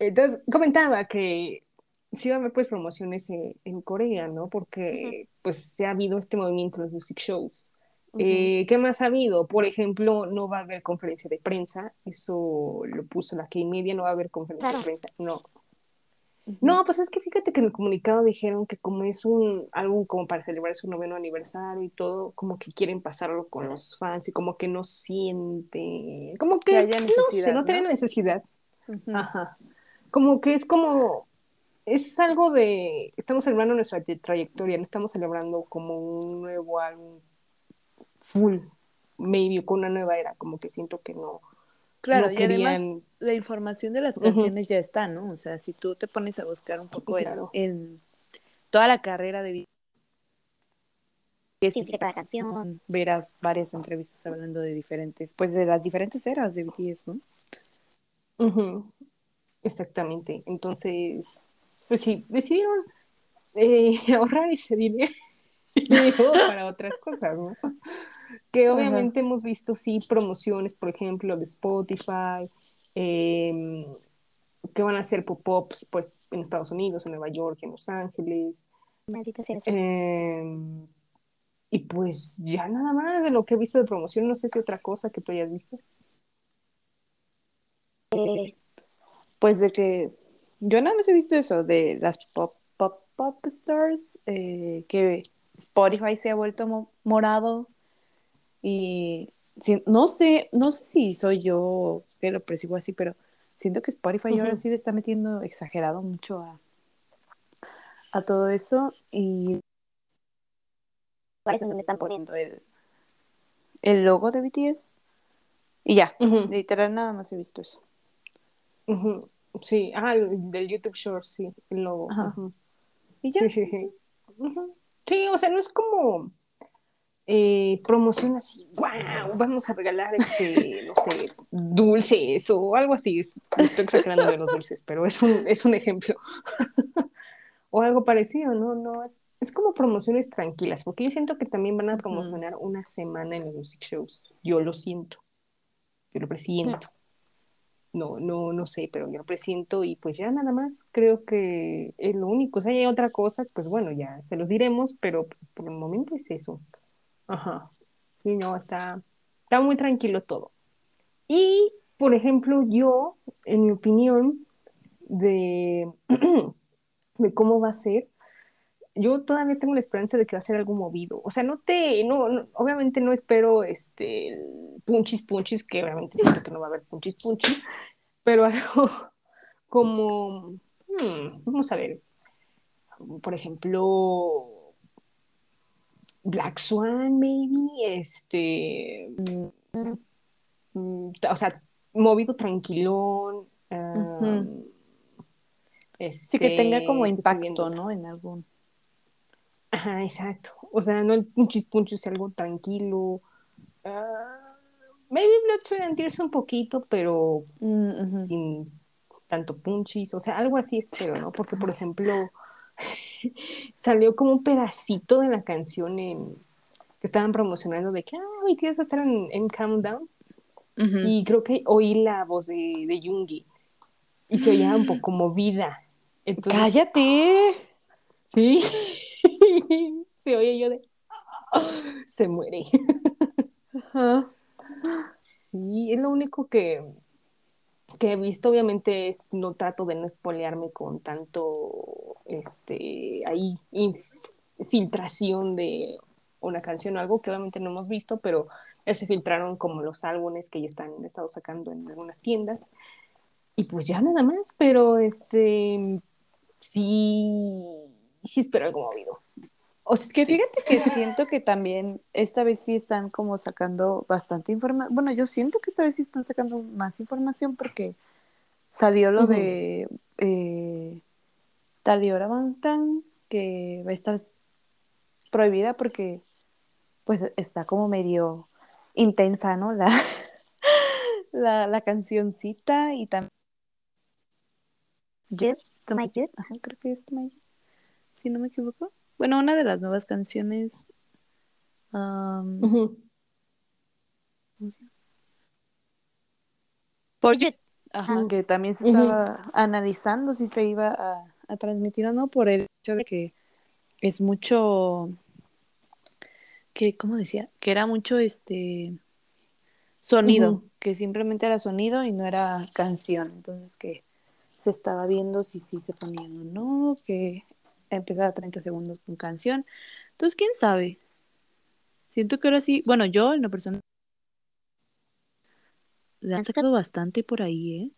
Entonces, comentaba que sí va a haber pues promociones en, en Corea, ¿no? Porque pues se ha habido este movimiento de los music shows. Eh, ¿Qué más ha habido? Por ejemplo, no va a haber conferencia de prensa, eso lo puso la K-Media, no va a haber conferencia Claro. de prensa, no. No, pues es que fíjate que en el comunicado dijeron que como es un álbum como para celebrar su noveno aniversario y todo, como que quieren pasarlo con los fans y como que no siente, como que, Que no sé, no, ¿no? tienen necesidad. Ajá. Como que es como, es algo de, estamos celebrando nuestra tra- trayectoria, no estamos celebrando como un nuevo álbum full, maybe con una nueva era, como que siento que no. Claro, no y además la información de las canciones ya está, ¿no? O sea, si tú te pones a buscar un poco en- Claro. en, toda la carrera de Significa cada canción. verás varias entrevistas hablando de diferentes, pues de las diferentes eras de BTS, ¿no? Exactamente. Entonces, pues sí, decidieron eh, ahorrar ese dinero para otras cosas, ¿no? Que Ajá. obviamente hemos visto, sí, promociones, por ejemplo, de Spotify, em, que van a hacer pop-ups, pues, en Estados Unidos, en Nueva York, en Los Ángeles. Maldita sea. em, y pues ya nada más de lo que he visto de promoción, no sé si otra cosa que tú hayas visto. Eh, Pues de que yo nada más he visto eso, de las pop, pop, pop stars, eh, que Spotify se ha vuelto mo- morado y si- no sé, no sé si soy yo que lo percibo así, pero siento que Spotify ahora sí le está metiendo exagerado mucho a, a todo eso y Parece donde están poniendo. el, el logo de BTS y ya, literal nada más he visto eso. Sí, ah, el del YouTube Short, sí, el logo. Ajá. Y ya. Sí, o sea, no es como eh, promoción así, wow, vamos a regalar este, no sé, dulces o algo así. Estoy exagerando de los dulces, pero es un, es un ejemplo. o algo parecido, ¿no? No, es, es como promociones tranquilas, porque yo siento que también van a promocionar una semana en los music shows. Yo lo siento, yo lo presiento. No, no, no sé, pero yo lo presiento y pues ya nada más creo que es lo único. Si hay otra cosa, pues bueno, ya se los diremos, pero por el momento es eso. Ajá. Sí, no, está, está muy tranquilo todo. Y, por ejemplo, yo, en mi opinión, de, de cómo va a ser, yo todavía tengo la esperanza de que va a ser algo movido. O sea, no te, no, no- obviamente no espero este punchis punchis, que obviamente siento que no va a haber punchis punchis, pero algo como, hmm, vamos a ver, por ejemplo, Black Swan, maybe, este, mm, o sea, movido tranquilón. ah. Sí, que este, tenga como estoy impacto. ¿no? En algún. Ajá, exacto. O sea, no el punchis punchis, algo tranquilo. Ah, maybe Blood, and Tears un poquito, pero Mm, sin tanto punchis. O sea, algo así espero, ¿no? Porque, por ejemplo, salió como un pedacito de la canción en que estaban promocionando de que, ah, BTS va a estar en, en Countdown. Y creo que oí la voz de, de Yoongi. Y se oía un poco movida. Entonces, ¡Cállate! Sí. Se oye yo de. Se muere. Ajá. Sí, es lo único que, que he visto. Obviamente no trato de no espolearme con tanto este ahí inf- filtración de una canción o algo que obviamente no hemos visto, pero ya se filtraron como los álbumes que ya están estado sacando en algunas tiendas. Y pues ya nada más, pero este sí, sí espero algo movido. O sea, Es que fíjate que siento que también esta vez sí están como sacando bastante información. Bueno, yo siento que esta vez sí están sacando más información porque salió lo de eh, Taliora Bantan, que va a estar prohibida porque pues está como medio intensa, ¿no? La, la, la cancioncita y también to my good. Ajá, creo que es Maya, si no me equivoco. Bueno, una de las nuevas canciones. ¿cómo se llama? Forget. Ajá, que también se estaba analizando si se iba a, a transmitir o no por el hecho de que es mucho que cómo decía que era mucho este sonido que simplemente era sonido y no era canción entonces que se estaba viendo si sí se ponían o no, que empezaba 30 segundos con canción. Entonces, quién sabe. Siento que ahora sí, bueno, yo en la persona le han sacado bastante por ahí, ¿eh?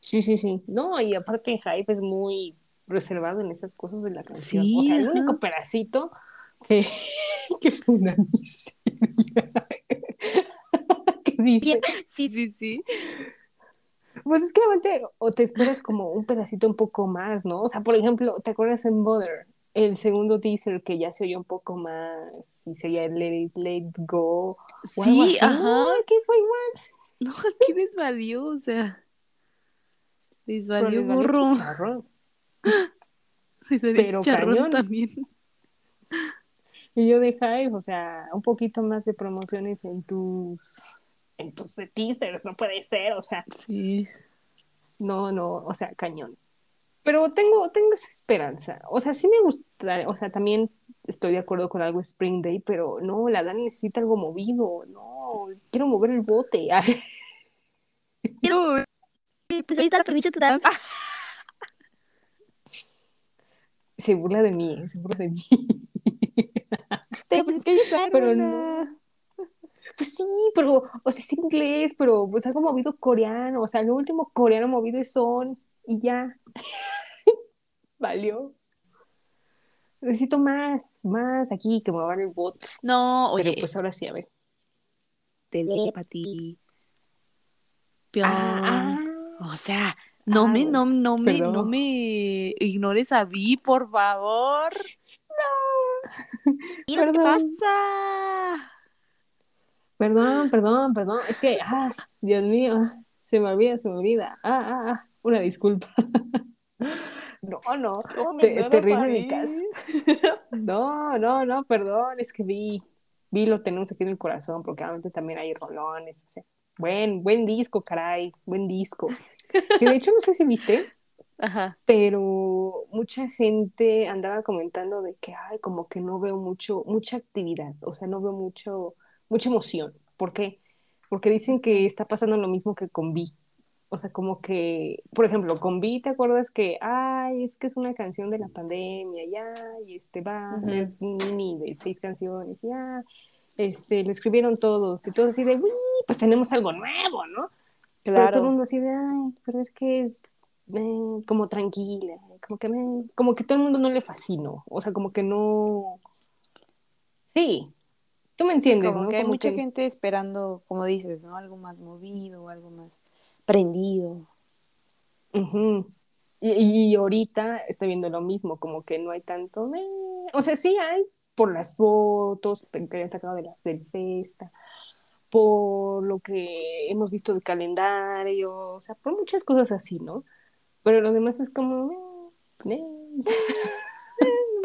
Sí, sí, sí. No, y aparte el hype es muy reservado en esas cosas de la canción. Sí, o sea, el único pedacito que, que fue una miseria. que dice, Sí, sí, sí. Pues es que obviamente o te esperas como un pedacito un poco más, ¿no? O sea, por ejemplo, ¿te acuerdas en Mother? El segundo teaser que ya se oyó un poco más y se oía el Let It, Let It Go Sí, ajá. Que fue igual. No, aquí les valió, o sea. Les Pero valió les valió burro. chicharrón. Les valió pero chicharrón cañón. también. Y yo de hype, o sea, un poquito más de promociones en tus en tus de teasers, no puede ser, o sea, Sí. no, no, o sea, cañón. Pero tengo, tengo esa esperanza. O sea, sí me gusta, o sea, también estoy de acuerdo con algo Spring Day, pero no, la Dani necesita algo movido, no, quiero mover el bote. Quiero pues ahorita aprovecho tu danza. se burla de mí, se burla de mí. Pero pues es que ayudaron. Pero no. Pues sí, pero, o sea, es inglés, pero pues algo movido coreano, o sea, lo último coreano movido es son y ya. Valió. Necesito más, más aquí que mover el bot. No, Pero oye, pues ahora sí, a ver. telepatía. Ah, O sea, no Ah, me, no, no me, no me ignores a Vi, por favor. Mira qué pasa? Perdón, perdón, perdón. Es que, ah, Dios mío, se me olvida, se me olvida. Ah, ah, ah, una disculpa. No, no, te- terrible en mi caso. No, no, no, perdón, es que vi, vi lo tenemos aquí en el corazón, porque obviamente también hay rolones. o sea, buen, buen disco, caray, buen disco. Que de hecho no sé si viste, Ajá. pero mucha gente andaba comentando de que, ay, como que no veo mucho, mucha actividad, o sea, no veo mucho, mucha emoción. ¿Por qué? Porque dicen que está pasando lo mismo que con Vi. O sea, como que, por ejemplo, con Vi, ¿te acuerdas que, ay, es que es una canción de la pandemia, ya, y este va a ser un mini de seis canciones, ya, este, lo escribieron todos, y todos así de, uy, pues tenemos algo nuevo, ¿no? Pero todo el Claro. mundo así de, ay, pero es que es eh, como tranquila, como que me, como que todo el mundo no le fascinó, o sea, como que no, sí, tú me entiendes, como ¿no? que hay Como mucha que- gente esperando, como dices, ¿no? Algo más movido, algo más prendido. Y, y ahorita estoy viendo lo mismo, como que no hay tanto, eh, o sea, sí hay por las fotos que habían sacado de la, del festa, por lo que hemos visto del calendario, o sea, por muchas cosas así, ¿no? Pero lo demás es como, eh,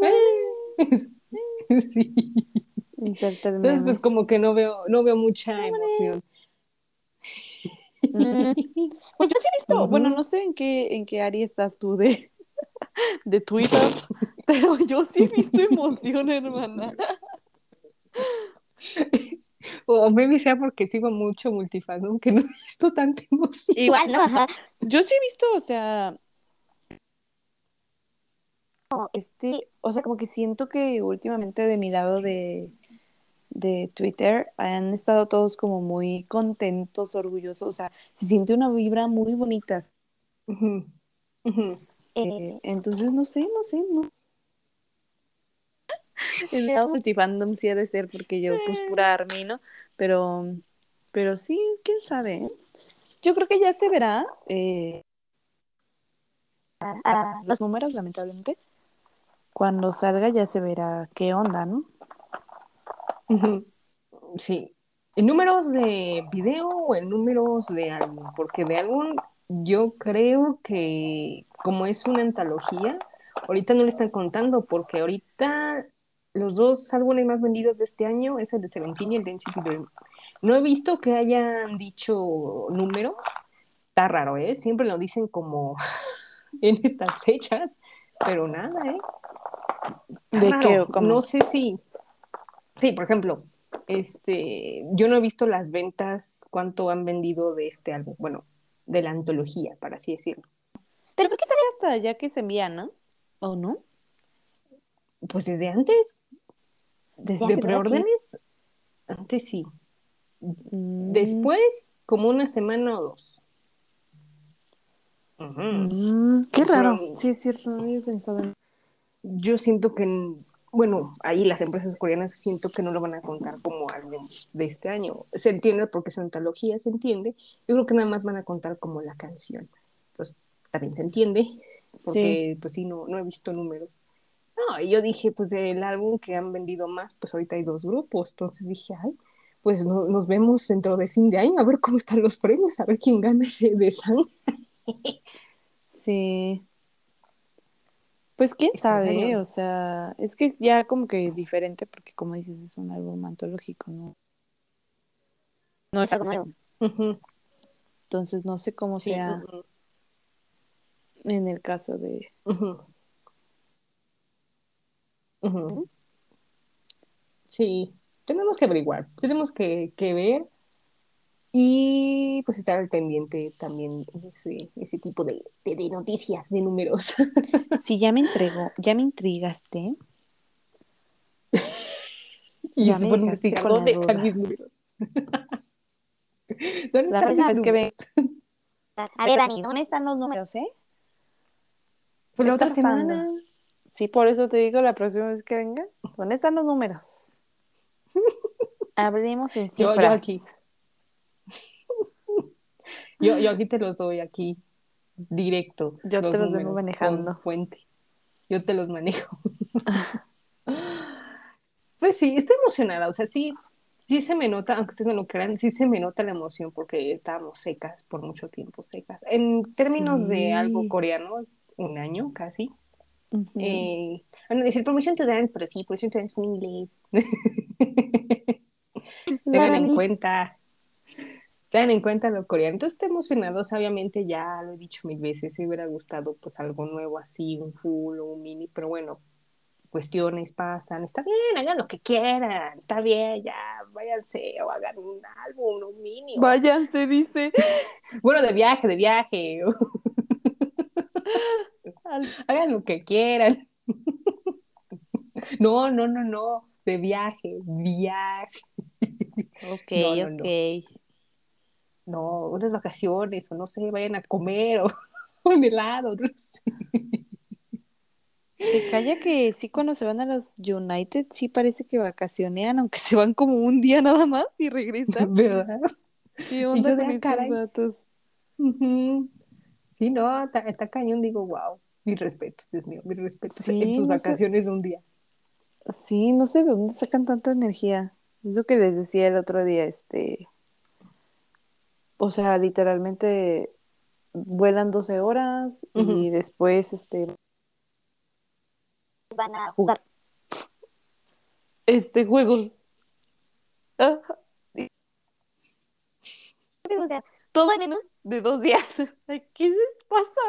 eh, sí. Entonces, pues como que no veo, no veo mucha emoción. Mm, Pues yo sí he visto, bueno, no sé en qué, en qué área estás tú de, de Twitter, pero yo sí he visto emoción, hermana. O maybe sea porque sigo mucho multifandom que no he visto tanta emoción. Igual, ¿no? Ajá. Yo sí he visto, o sea, este, o sea, como que siento que últimamente de mi lado de, de Twitter han estado todos como muy contentos, orgullosos, o sea, se siente una vibra muy bonita. Eh, entonces, no sé, no sé, no. El multifandom sí ha de ser porque yo, pues, pura army, ¿no? Pero, pero sí, quién sabe. ¿eh? Yo creo que ya se verá eh, los números, lamentablemente. Cuando salga ya se verá qué onda, ¿no? Sí. ¿En números de video o en números de álbum? Porque de álbum yo creo que como es una antología, ahorita no le están contando porque ahorita los dos álbumes más vendidos de este año es el de Seventeen y el de Density Dream. No he visto que hayan dicho números. Está raro, ¿eh? Siempre lo dicen como en estas fechas, pero nada, ¿eh? No sé si. Sí, por ejemplo, este, yo no he visto las ventas, cuánto han vendido de este álbum. Bueno, de la antología, para así decirlo. Pero creo que sale hasta ya que se envía, ¿no? ¿O no? Pues desde antes, Desde de preórdenes, antes sí. Mm. Después, como una semana o dos. Mm, qué raro. Pero- Sí, es cierto, no había pensado en Yo siento que, bueno, ahí las empresas coreanas siento que no lo van a contar como álbum de este año. Se entiende porque es antología, se entiende. Yo creo que nada más van a contar como la canción. Entonces, también se entiende, porque pues sí, no, no he visto números. No, y yo dije, pues el álbum que han vendido más, pues ahorita hay dos grupos. Entonces dije, ay, pues no- nos vemos dentro de fin de año, a ver cómo están los premios, a ver quién gana ese de San. Sí. Pues quién sabe, o sea, es que es ya como que diferente porque como dices es un álbum antológico, ¿no? No es algo nuevo. Entonces no sé cómo sí, sea en el caso de... Sí, tenemos que averiguar, tenemos que, que ver y pues estar al pendiente también ese, ese tipo de, de, de noticias, de números. Si ya me entregó, ya me intrigaste. Y Ya se me investigar dónde están mis números. ¿Dónde La están próxima mis vez que números? A ver, Dani. ¿Dónde están los números, eh? Pues la ¿Qué otra pasando? semana. Sí, por eso te digo la próxima vez que venga. ¿Dónde están los números? Abrimos en Yo- yo cifras. aquí. Yo, yo aquí te los doy aquí, directo. Yo te los vengo manejando. Fuente. Yo te los manejo. pues sí, estoy emocionada. O sea, sí, sí se me nota, aunque ustedes no lo crean, sí se me nota la emoción porque estábamos secas por mucho tiempo, secas. En términos Sí. de algo coreano, un año casi. Eh, bueno, decir promotion to dance, pero sí, promotion to dance fue en inglés. Tengan en cuenta, tengan en cuenta lo coreano. Entonces estoy emocionados, obviamente ya lo he dicho mil veces, si hubiera gustado pues algo nuevo así, un full o un mini, pero bueno, cuestiones pasan, está bien, hagan lo que quieran, está bien, ya, váyanse o hagan un álbum, un mini. o- Váyanse, dice. Bueno, de viaje, de viaje. Hagan lo que quieran. No, no, no, no. De viaje, viaje. Ok, No, no, no. ok. No, unas vacaciones, o no sé, vayan a comer o un helado, no sé. Se calla que sí cuando se van a los United sí parece que vacacionean, aunque se van como un día nada más y regresan. ¿Verdad? ¿Qué onda con "Ah, estos caray". vatos? Ujú. Sí, no, está, está cañón, digo, wow. Mis respetos, Dios mío, mis respetos Sí, en sus no vacaciones de un día. Sí, no sé de dónde sacan tanta energía. Es lo que les decía el otro día, este. O sea, literalmente vuelan 12 horas y Ujú. después, este, Van a jugar. este, juegos. Ah, O sea, todo menos de dos días. ¿Qué les pasa?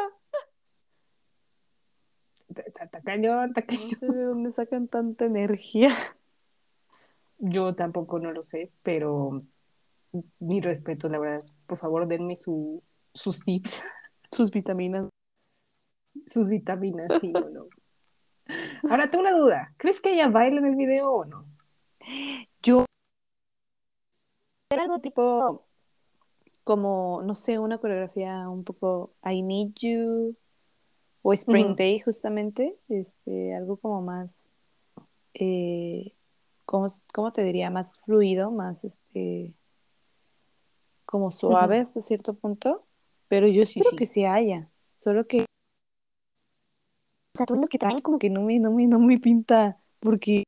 Está, está- está cañón, No cañón. sé de dónde sacan tanta energía. Yo tampoco no lo sé, pero mi respeto, la verdad. Por favor, denme su, sus tips, Sus vitaminas. sus vitaminas, sí o no. Ahora tengo una duda. ¿Crees que ella baila en el video o no? Yo, pero algo tipo. como, no sé, una coreografía un poco I Need You o Spring. Day, justamente. Este, algo como más. Eh, ¿cómo, cómo te diría? Más fluido, más este. Como suave hasta cierto punto. Pero yo Sí, espero sí. que sí haya. Solo que O sea, tú que traen como que. no me, no me, no me pinta. Porque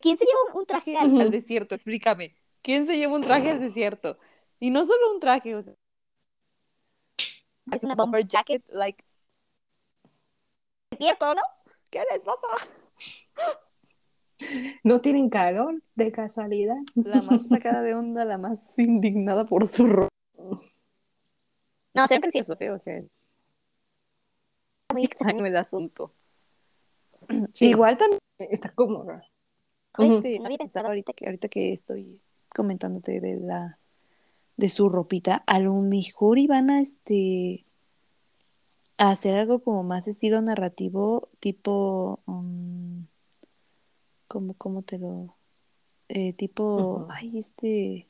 ¿Quién se lleva un, traje al, al desierto, explícame. ¿Quién se lleva un traje al desierto? Y no solo un traje, o sea, Es una bomber jacket, like, ¿cierto, no? ¿qué les pasa? ¿No tienen calor de casualidad? La más sacada de onda, la más indignada por su ropa. No, son preciosos. o sea, es Muy extraño. el asunto. Sí. Igual también, Está cómoda. Pues, este, no había pensado ahorita que, ahorita que estoy comentándote de la de su ropita, a lo mejor iban a este a hacer algo como más estilo narrativo, tipo um, como cómo te lo eh, tipo Ujú. ay este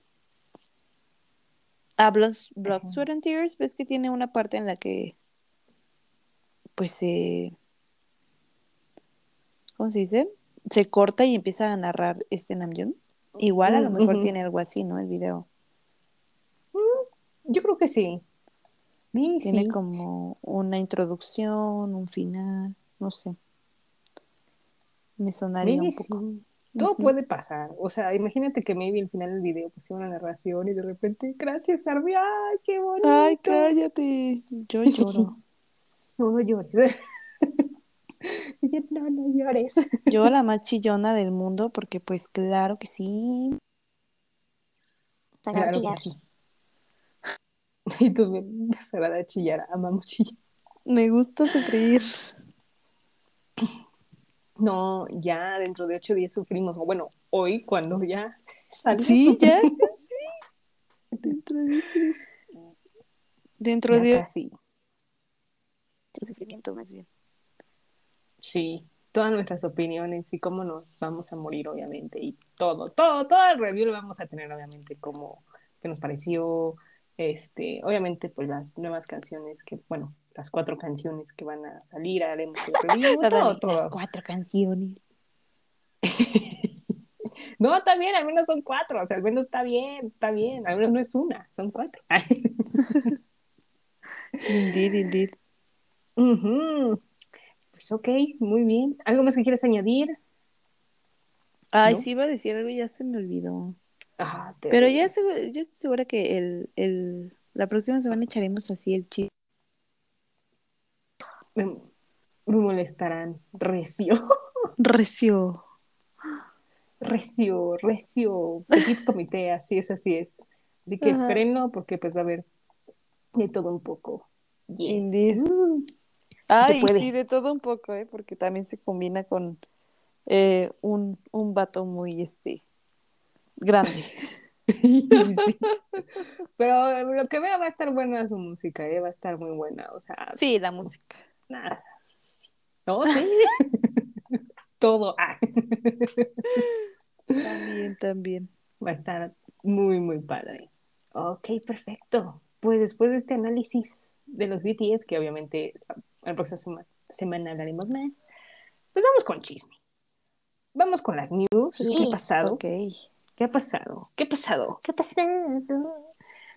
ah Blood, Blood. Sweat and Tears, ves que tiene una parte en la que pues se ¿cómo se dice? se corta y empieza a narrar este Namjoon. Igual a lo Mm, mejor tiene algo así, ¿no? El video. Yo creo que sí. Sí, Tiene sí. como una introducción, un final, no sé. Me sonaría Maybe un poco. sí. Todo puede pasar. O sea, imagínate que maybe al final del video pusiera una narración y de repente, gracias, Arby, ¡ay, qué bonito! Ay, cállate. Yo lloro. No, no llores. Yo, no, no llores. Yo la más chillona del mundo, porque pues claro que sí. Claro que chillar. sí. Y tú me se va a chillar, amamos chillar. Me gusta sufrir. No, ya dentro de ocho días sufrimos. O bueno, hoy cuando ya. Sí, ya. sí. Dentro de ocho días. Dentro Ya de casi. Sin sufrimiento, más bien. Sí, todas nuestras opiniones y cómo nos vamos a morir, obviamente, y todo, todo, todo el review lo vamos a tener, obviamente, como qué nos pareció, este, obviamente, pues las nuevas canciones que, bueno, las cuatro canciones que van a salir, haremos el review, todo, todo. las cuatro canciones. No, está bien, al menos son cuatro, o sea, al menos está bien, está bien, al menos no es una, son cuatro. Indeed, indeed. Ujú. Pues ok, muy bien. ¿Algo más que quieras añadir? Ay, ¿No? sí iba a decir algo y ya se me olvidó. Ah, Pero ya yo estoy segura que el, el, la próxima semana echaremos así el chiste. Me, me molestarán recio. Recio. recio, recio, petit comité, así es, así es. Así que espérenlo porque pues va a haber de todo un poco. Yeah. Mm. Sí, de todo un poco, ¿eh? Porque también se combina con eh, un, un vato muy, este, grande. Sí. Pero lo que vea va a estar buena su música, ¿eh? va a estar muy buena, o sea, Sí, la música. Nada. No, sí. todo ah, También, también. va a estar muy, muy padre. Ok, perfecto. Pues después de este análisis de los BTS, que obviamente la próxima sema- semana hablaremos más, pues vamos con chisme. Vamos con las news. Sí. ¿Qué ha pasado? ¿Qué ha pasado? ¿Qué ha pasado? ¿Qué pasó?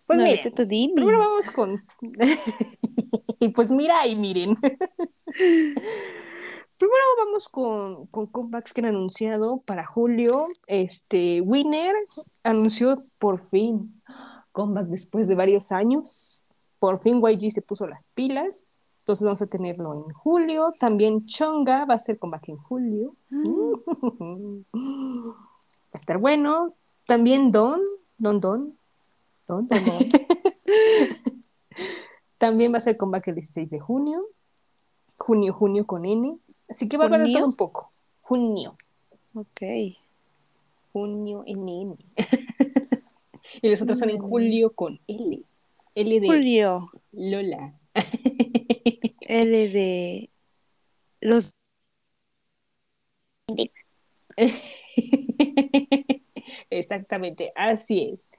Pues no, miren, ese tú dime. primero vamos con... y pues mira y miren. Primero vamos con, con comebacks que han anunciado para julio. Este, Winner anunció por fin comeback después de varios años. Por fin YG se puso las pilas. Entonces vamos a tenerlo en julio. También Chonga va a ser comeback en julio. Va a estar bueno. También Don, Don Don, También va a ser comeback el 16 de junio. Junio, junio con N. Así que va a todo un poco. Junio. Ok. Junio en N. y los otros son en Mm. julio con L. L de Julio. Lola. L de los Exactamente, así es.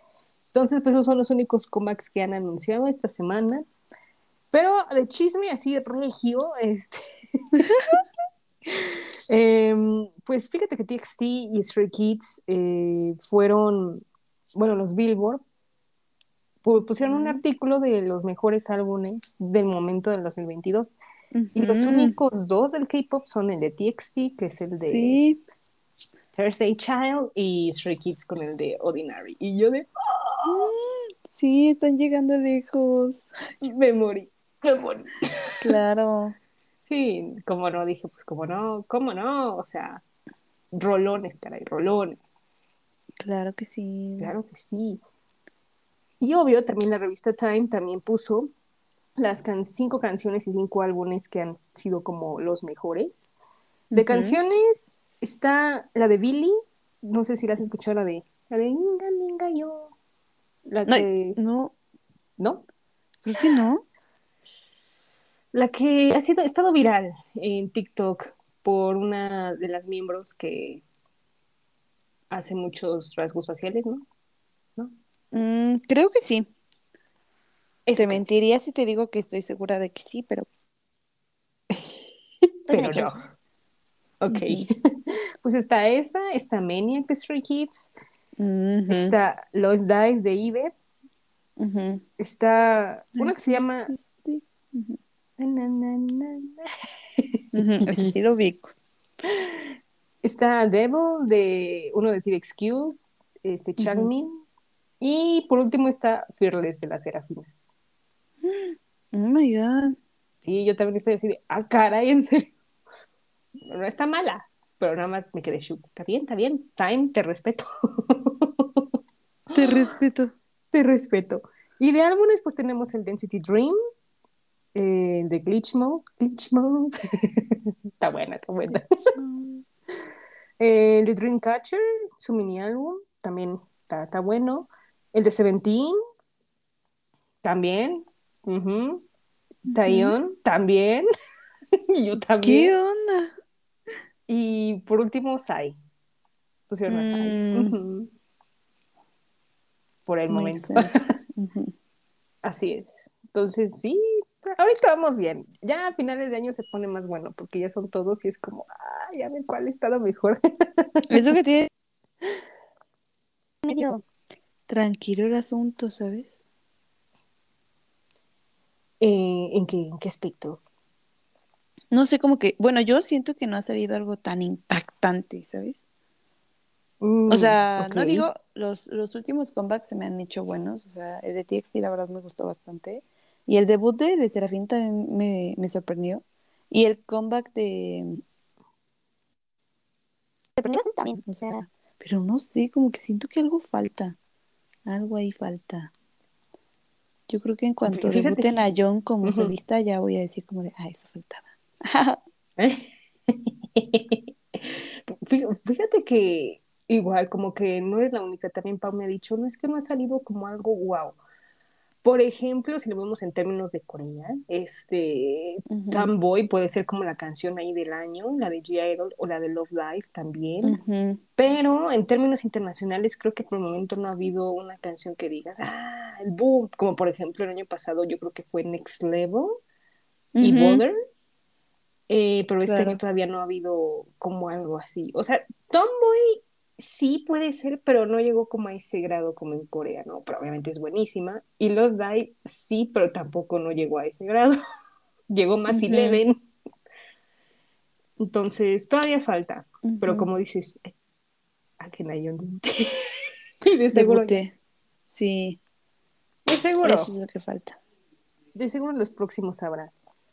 Entonces, pues esos son los únicos comebacks que han anunciado esta semana. Pero de chisme así regio, este. em, pues fíjate que TXT y Stray Kids eh, fueron, bueno, los Billboard pu- pusieron un artículo de los mejores álbumes del momento del 2022. Y los únicos dos del K-pop son el de TXT, que es el de Sí, Thursday Child, y Stray Kids con el de Ordinary. Y yo de, sí, están llegando lejos. me morí, me morí. Claro. Sí, como no, dije, pues como no, cómo no, o sea, rolones, caray, rolones, Claro que sí. claro que sí. Y obvio, también la revista Time también puso las can- cinco canciones y cinco álbumes que han sido como los mejores. De canciones está la de Billy, no sé si la has escuchado, la de, la de Inga, Minga, yo. La No, que, no, ¿no? creo que no. La que ha sido, estado viral en TikTok por una de las miembros que hace muchos rasgos faciales, ¿no? Mm, creo que sí. Te mentiría si te digo que estoy segura de que sí, pero pero no. Ok. pues está esa, está Maniac de Stray Kids, Está Love Dive de Ive, ujú. está una que se llama... Ese sí lo ubico. Está Devil de uno de TVXQ, este Changmin. Y por último está Fearless de las Serafinas. Oh my god. Sí, yo también estoy así de, ah, caray, en serio. No está mala, pero nada más me quedé shook. Está bien, está bien. Time, te respeto. Te respeto. te respeto. Y de álbumes, pues tenemos el Density Dream, eh, el de Glitch Mode. Glitch Mode. está buena, está buena. El de Dreamcatcher, su mini álbum, también está, está bueno. El de Seventeen, también. Taeyeon, también. y yo ¿Qué también. onda? Y por último, Sai. Pusieron a Sai. Mm. Por el Makes momento. Así es. Entonces, sí, ahorita vamos bien. Ya a finales de año se pone más bueno, porque ya son todos y es como, ah, ya ver cuál ha estado mejor. Eso que tiene Medio. tranquilo el asunto, ¿sabes? Eh, ¿en, qué, ¿En qué aspecto? No sé, como que, bueno, yo siento que no ha salido algo tan impactante, ¿sabes? Mm, O sea, no digo, los, los últimos comebacks se me han hecho buenos, o sea, el de TXT la verdad me gustó bastante. Y el debut de, de Serafín también me, me sorprendió. Y el comeback de... Te prendió bastante también. O sea, Pero no sé, como que siento que algo falta. Algo ahí falta. Yo creo que en cuanto Fíjate debuten que a. John como solista ya voy a decir como de, ah, eso faltaba. Fí- Fíjate que igual, como que no es la única, también Pau me ha dicho, no es que no ha salido como algo wow. Por ejemplo, si lo vemos en términos de Corea, este Ujú. Tomboy puede ser como la canción ahí del año, la de G-Idol o la de Love Live también. Pero en términos internacionales creo que por el momento no ha habido una canción que digas, ah, el boom, como por ejemplo el año pasado yo creo que fue Next Level y. Border, eh, pero este Claro. año todavía no ha habido como algo así. O sea, Tomboy sí puede ser, pero no llegó como a ese grado como en Corea, ¿no? Pero obviamente es buenísima. Y Love Dive sí, pero tampoco no llegó a ese grado. llegó más Ujú. Eleven. Entonces, todavía falta. Pero como dices, a que Y de seguro, Debuté. Sí, de seguro, eso es lo que falta. de seguro en los próximos habrá.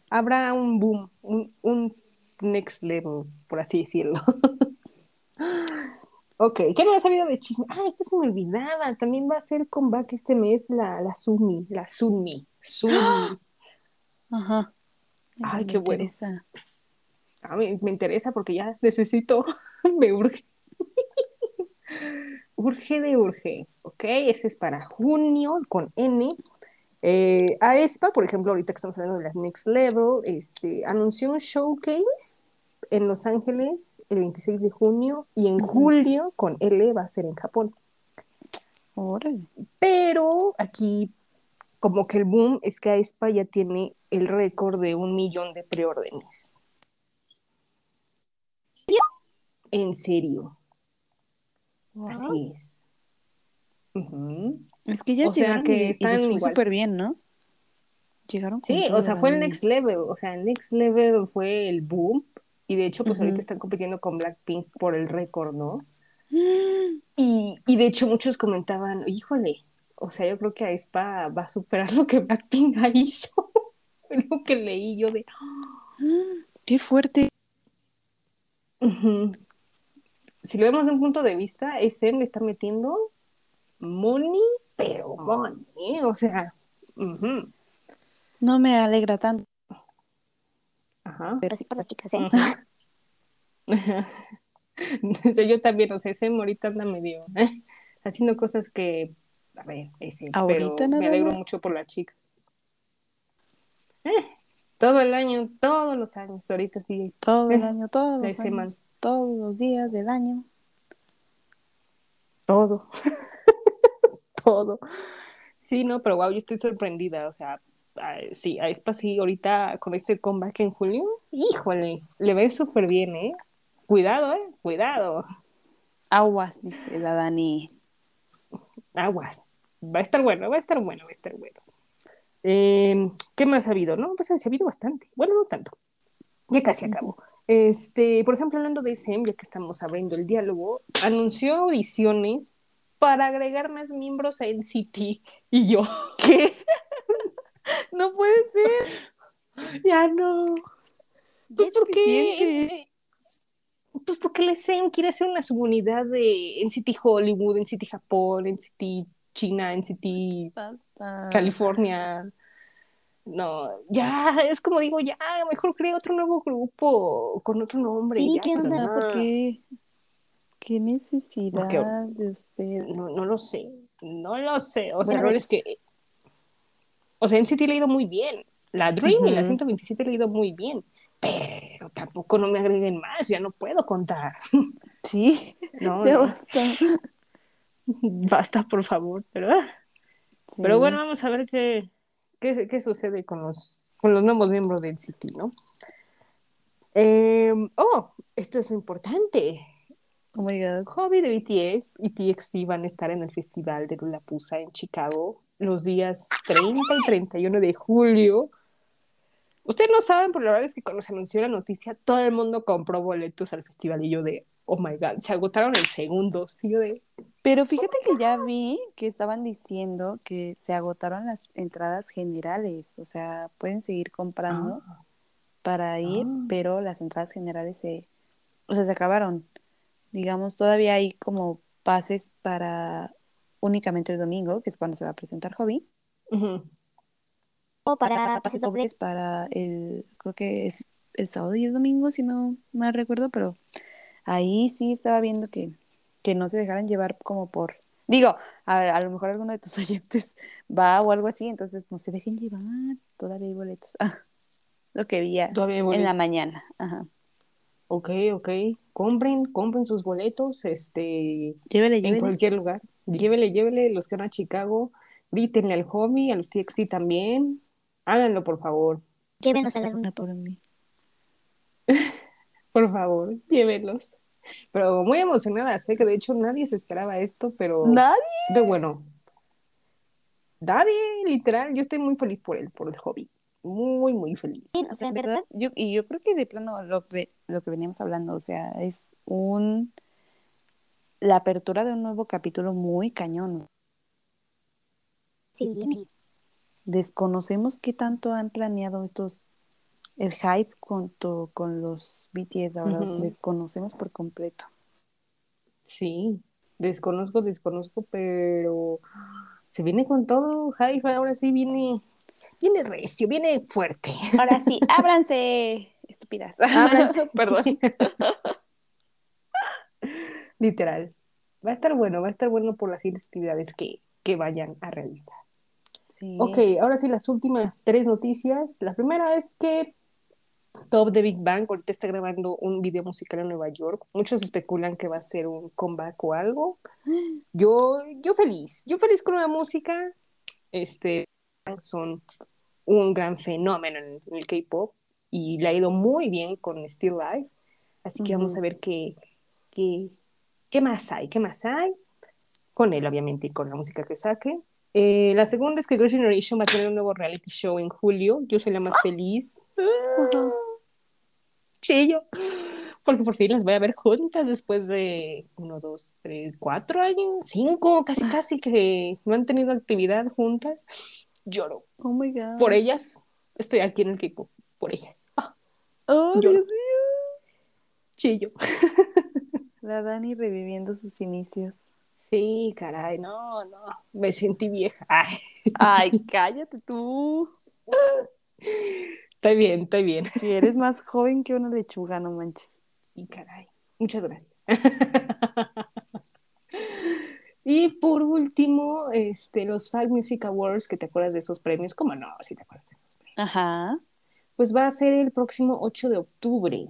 Habrá un boom, un, un next level, por así decirlo. ok, ¿qué me ha sabido de chisme? Ah, esta se me olvidaba. También va a ser comeback este mes la, la Sumi, la Sunmi. Sunmi. Ajá. Ay, Me qué bueno. A mí me interesa porque ya necesito, me urge. urge de urge, ¿ok? Ese es para junio con N. Eh, Aespa, por ejemplo, ahorita que estamos hablando de las Next Level, este, anunció un showcase en Los Ángeles el 26 de junio y en julio con L va a ser en Japón. Órale. Pero aquí, como que el boom es que Aespa ya tiene el récord de un millón de preórdenes. En serio. Así es. Es que ya O sea, llegaron que y, están súper bien, ¿no? Llegaron Sí, o sea, fue el next level. O sea, el next level fue el boom. Y de hecho, pues ahorita están compitiendo con Blackpink por el récord, ¿no? Y, y de hecho, muchos comentaban, híjole, o sea, yo creo que Aespa va a superar lo que Blackpink hizo. Lo que leí yo de. Qué fuerte. Si lo vemos de un punto de vista, SM le está metiendo money, pero money, ¿eh? o sea. No me alegra tanto. Ajá. pero sí para las chicas, ¿eh? Ajá. Yo también, o sea, SM ahorita anda medio ¿eh? haciendo cosas que a ver, ese. Ahorita pero nada me alegro mucho por las chicas. Eh, todo el año, todos los años, ahorita sí. Todo el año, todos los años, todos los días del año. Todo. todo. Sí, no, pero wow, yo estoy sorprendida. O sea, ah, sí, a Espa sí, ahorita con este comeback en julio, híjole, le ve súper bien, ¿eh? Cuidado, ¿eh? Cuidado. Aguas, dice la Dani. Aguas. Va a estar bueno, va a estar bueno, va a estar bueno. Eh, ¿Qué más ha habido? No, pues ha habido bastante. Bueno, no tanto. Ya casi acabó. Este, por ejemplo, hablando de SEM, ya que estamos abriendo el diálogo, anunció audiciones para agregar más miembros a NCT. Y yo, ¿Qué? No puede ser. ya no. Pues es porque, suficiente. pues porque la SEM quiere hacer una subunidad de NCT Hollywood, NCT Japón, NCT China, NCT Basta. California. No, ya, es como digo, ya, mejor crea otro nuevo grupo con otro nombre. Sí, ya, ¿qué onda? no, ¿Por qué? ¿Qué necesidad Porque- de usted? No, no lo sé, no lo sé. O sea, Bueno, verdad es que. O sea, NCT le ha ido muy bien. La Dream y la Ujú. 127 le ha ido muy bien. Pero tampoco no me agreguen más, ya no puedo contar. Sí, No, ya no. basta. Basta, por favor. Pero, Sí. pero bueno, vamos a ver qué, qué, qué sucede con los, con los nuevos miembros de NCT, ¿no? Em, oh, esto es importante. Oh my god. Hobby de BTS y TXT van a estar en el festival de Lollapalooza en Chicago los días 30 y 31 de julio. Ustedes no saben, pero la verdad es que cuando se anunció la noticia, todo el mundo compró boletos al festival y yo de, oh my god, se agotaron en segundos. Y yo de, Pero fíjate que ya vi que estaban diciendo que se agotaron las entradas generales, o sea, pueden seguir comprando para ir, Ah. pero las entradas generales se, o sea, se acabaron. Digamos, todavía hay como pases para únicamente el domingo, que es cuando se va a presentar Hobby. O para pases pases dobles para el, creo que es el sábado y el domingo, si no mal recuerdo, pero ahí sí estaba viendo que, que no se dejaran llevar como por, digo, a, a lo mejor alguno de tus oyentes va o algo así, entonces no se dejen llevar, todavía hay boletos. Lo que vi en la mañana. Ajá. Ok, ok. Compren, compren sus boletos, este, Llévele, en cualquier lugar. Llévele, llévele los que van a Chicago. Grítenle al hobby, a los TXT también. Háganlo, por favor. Llévenos a la luna. Una por mí. Por favor, llévenlos. Pero muy emocionada, sé que de hecho nadie se esperaba esto, pero Nadie. de bueno. Nadie, literal, yo estoy muy feliz por él, por el hobby. Muy, muy feliz. Sí, o sea, en verdad, Yo, y yo creo que de plano lo lo que veníamos hablando, o sea, es un la apertura de un nuevo capítulo muy cañón. sí viene. Desconocemos qué tanto han planeado estos el hype con, to- con los BTS, Ujú. desconocemos por completo. Sí, desconozco, desconozco, pero se viene con todo, Hype, ahora sí viene, viene recio, viene fuerte. Ahora sí, ábranse, estúpidas. Ábranse. Perdón. Literal. Va a estar bueno, va a estar bueno por las siguientes actividades que, que vayan a realizar. Sí. Ok, ahora sí, las últimas tres noticias. La primera es que Top de Big Bang ahorita está grabando un video musical en Nueva York. Muchos especulan que va a ser un comeback o algo. Yo, yo feliz, yo feliz con la música. Este, son un gran fenómeno en el K-pop y le ha ido muy bien con Still Life. Así que vamos a ver qué, qué, qué más hay, qué más hay. Con él, obviamente, y con la música que saque. Eh, la segunda es que Girls' Generation va a tener un nuevo reality show en julio. Yo soy la más feliz. Ajá. Chillo. Porque por fin las voy a ver juntas después de uno, dos, tres, cuatro años, cinco, casi, casi que no han tenido actividad juntas. Lloro Oh my god. por ellas. Estoy aquí en el K-pop por ellas. Ah, Oh. Dios mío. chillo. La Dani reviviendo sus inicios. Sí, caray, no, no. Me sentí vieja. Ay, Ay, cállate tú. estoy bien, estoy bien. Si eres más joven que una lechuga, no manches. Sí, caray. Muchas gracias. Y por último, este, los Fall Music Awards, que te acuerdas de esos premios, ¿cómo no? Si te acuerdas de esos premios. Ajá. Pues va a ser el próximo 8 de octubre.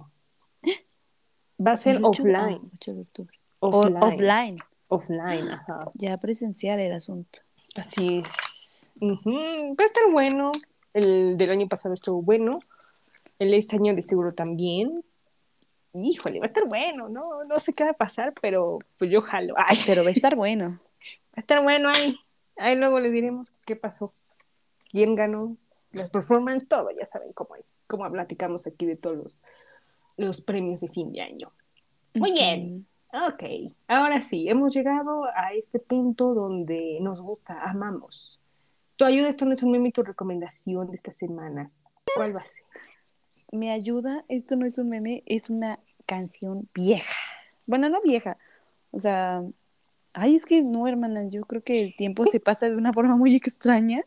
Va a ser ah, offline. 8 de octubre. Offline. O- offline. Offline, ajá. Ya presencial el asunto. Así es. Ujú, Va a estar bueno. El del año pasado estuvo bueno. El este año de seguro también. Híjole, va a estar bueno, ¿no? No sé qué va a pasar, pero pues yo jalo. Ay, Pero va a estar bueno. va a estar bueno ahí. Ahí luego les diremos qué pasó. ¿Quién ganó? Las performances, todo, ya saben cómo es. Cómo platicamos aquí de todos los, los premios de fin de año. Muy bien. Ok, ahora sí, hemos llegado a este punto donde nos gusta, amamos. Tu ayuda, esto no es un meme tu recomendación de esta semana. ¿Cuál va a ser? Me ayuda, esto no es un meme, es una canción vieja. Bueno, no vieja. O sea, ay, es que no, hermana, yo creo que el tiempo se pasa de una forma muy extraña,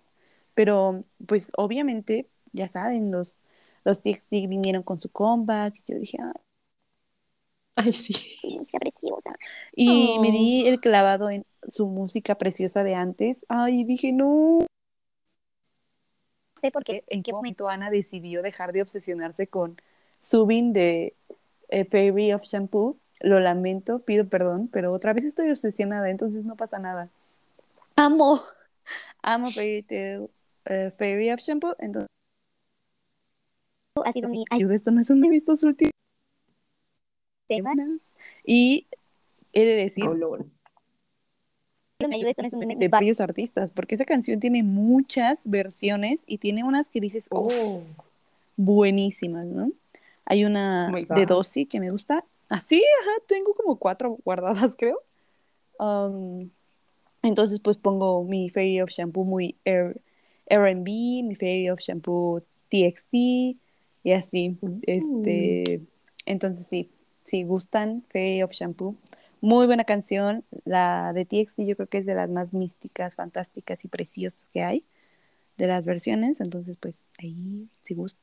pero pues obviamente, ya saben, los, los TXT vinieron con su comeback. y Yo dije, ah, Ay, sí. Sí, música preciosa. y me Oh. di el clavado en su música preciosa de antes. Ay, dije, no. No sé por qué. ¿En qué momento Ana decidió dejar de obsesionarse con Subin de eh, Fairy of Shampoo? Lo lamento, pido perdón, pero otra vez estoy obsesionada, entonces no pasa nada. Amo, amo Fairy, Tail, eh, Fairy of Shampoo, entonces Ha sido mi ay, yo de esto no es un visto sus últimos semanas. Y he de decir Color. Me ayuda, esto no es un meme. de varios artistas, porque esa canción tiene muchas versiones y tiene unas que dices, oh, buenísimas, ¿no? Hay una Oh de. Dossi que me gusta. Así, ajá, tengo como cuatro guardadas, creo. Um, entonces, pues pongo mi Fairy of Shampoo muy RB, mi Fairy of Shampoo TXT y así. Mm. Este, entonces, sí, si gustan Fairy of Shampoo, muy buena canción. La de TXT yo creo que es de las más místicas, fantásticas y preciosas que hay de las versiones. Entonces, pues ahí, si gustan.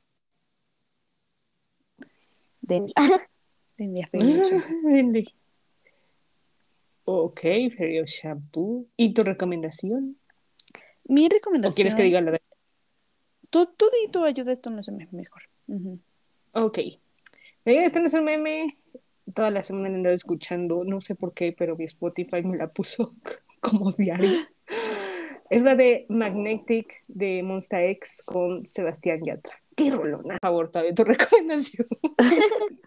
Denle a Fairy of Shampoo. Ok, Fairy of Shampoo. ¿Y tu recomendación? Mi ¿O recomendación. quieres que diga la de... Tú, tú tu ayuda, esto no se me mejor. Ok. Oigan, Este no es un meme. Toda la semana he andado escuchando, no sé por qué, pero mi Spotify me la puso como diario. Es la de Magnetic de Monsta X con Sebastián Yatra. ¡Qué rolona! Por favor, todavía tu recomendación.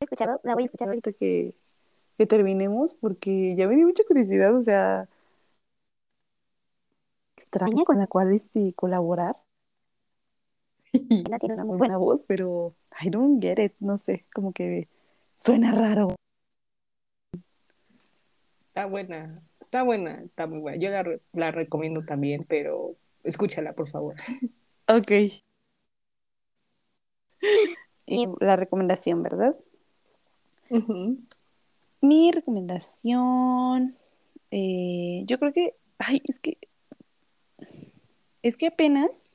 escuchado, la voy a escuchar. Ahorita que, que terminemos, porque ya me dio mucha curiosidad, o sea, extraña con la cual este, colaborar. La tiene una Muy buena voz, pero I don't get it, no sé, como que suena raro. Está buena, está buena, está muy buena. Yo la, re- la recomiendo también, pero escúchala, por favor. Ok. Y la recomendación, ¿verdad? Mi recomendación, eh, yo creo que, ay, es que, es que apenas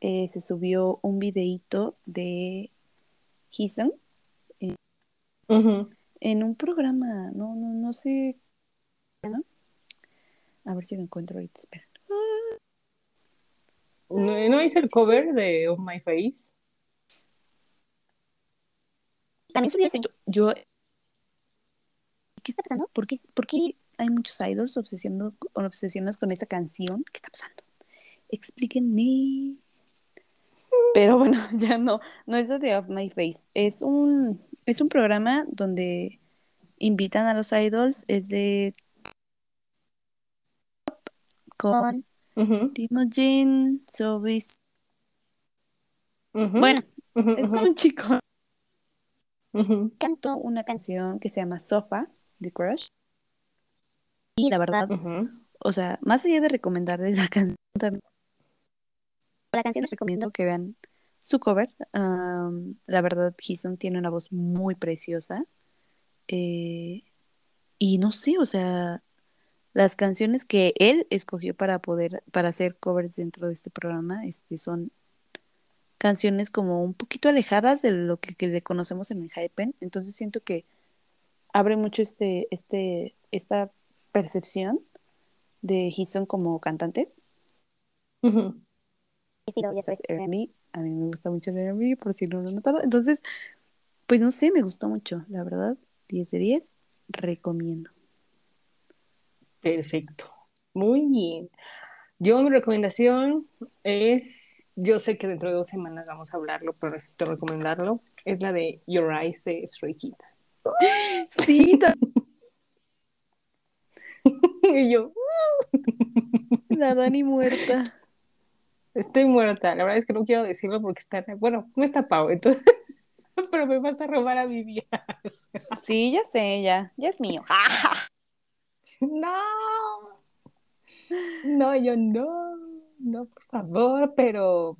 eh, se subió un videíto de Hisan Ujú. en un programa, no, no, no sé, ¿no? A ver si lo encuentro ahorita, espera. ¿No, no hice el cover de Of My Face? También subió ese. Yo, yo- ¿Qué está pasando? ¿por qué, por qué hay muchos idols obsesionando, obsesionados con esta canción? ¿Qué está pasando? Explíquenme. Pero bueno, ya no, no es de Off My Face. Es un, es un programa donde invitan a los idols, es de con Imogen, Sobis. ujú, Bueno, es con un chico. Cantó una canción que se llama Sofa de Crush. Y la verdad, o sea, más allá de recomendarles la canción, también la canción les recomiendo. que vean su cover. La verdad, Hisun tiene una voz muy preciosa. Eh, y no sé, o sea, las canciones que él escogió para poder, para hacer covers dentro de este programa, este, son canciones como un poquito alejadas de lo que, que le conocemos en el Hypen. Entonces siento que abre mucho este, este, esta percepción de Heason como cantante. Estilo, ya sabes. R&B, a mí me gusta mucho el R&B, por si no lo han notado. Entonces, pues no sé, me gustó mucho, la verdad. 10 de 10, recomiendo. Perfecto. Muy bien. Yo mi recomendación es, yo sé que dentro de dos semanas vamos a hablarlo, pero necesito recomendarlo, es la de Your Eyes de Stray Kids. Sí, y yo, la Dani muerta. estoy muerta. La verdad es que no quiero decirlo porque está, bueno, no está Pau, entonces, pero me vas a robar a mi vida. Sí, ya sé, ya, ya es mío. No. No, yo no. No, por favor, pero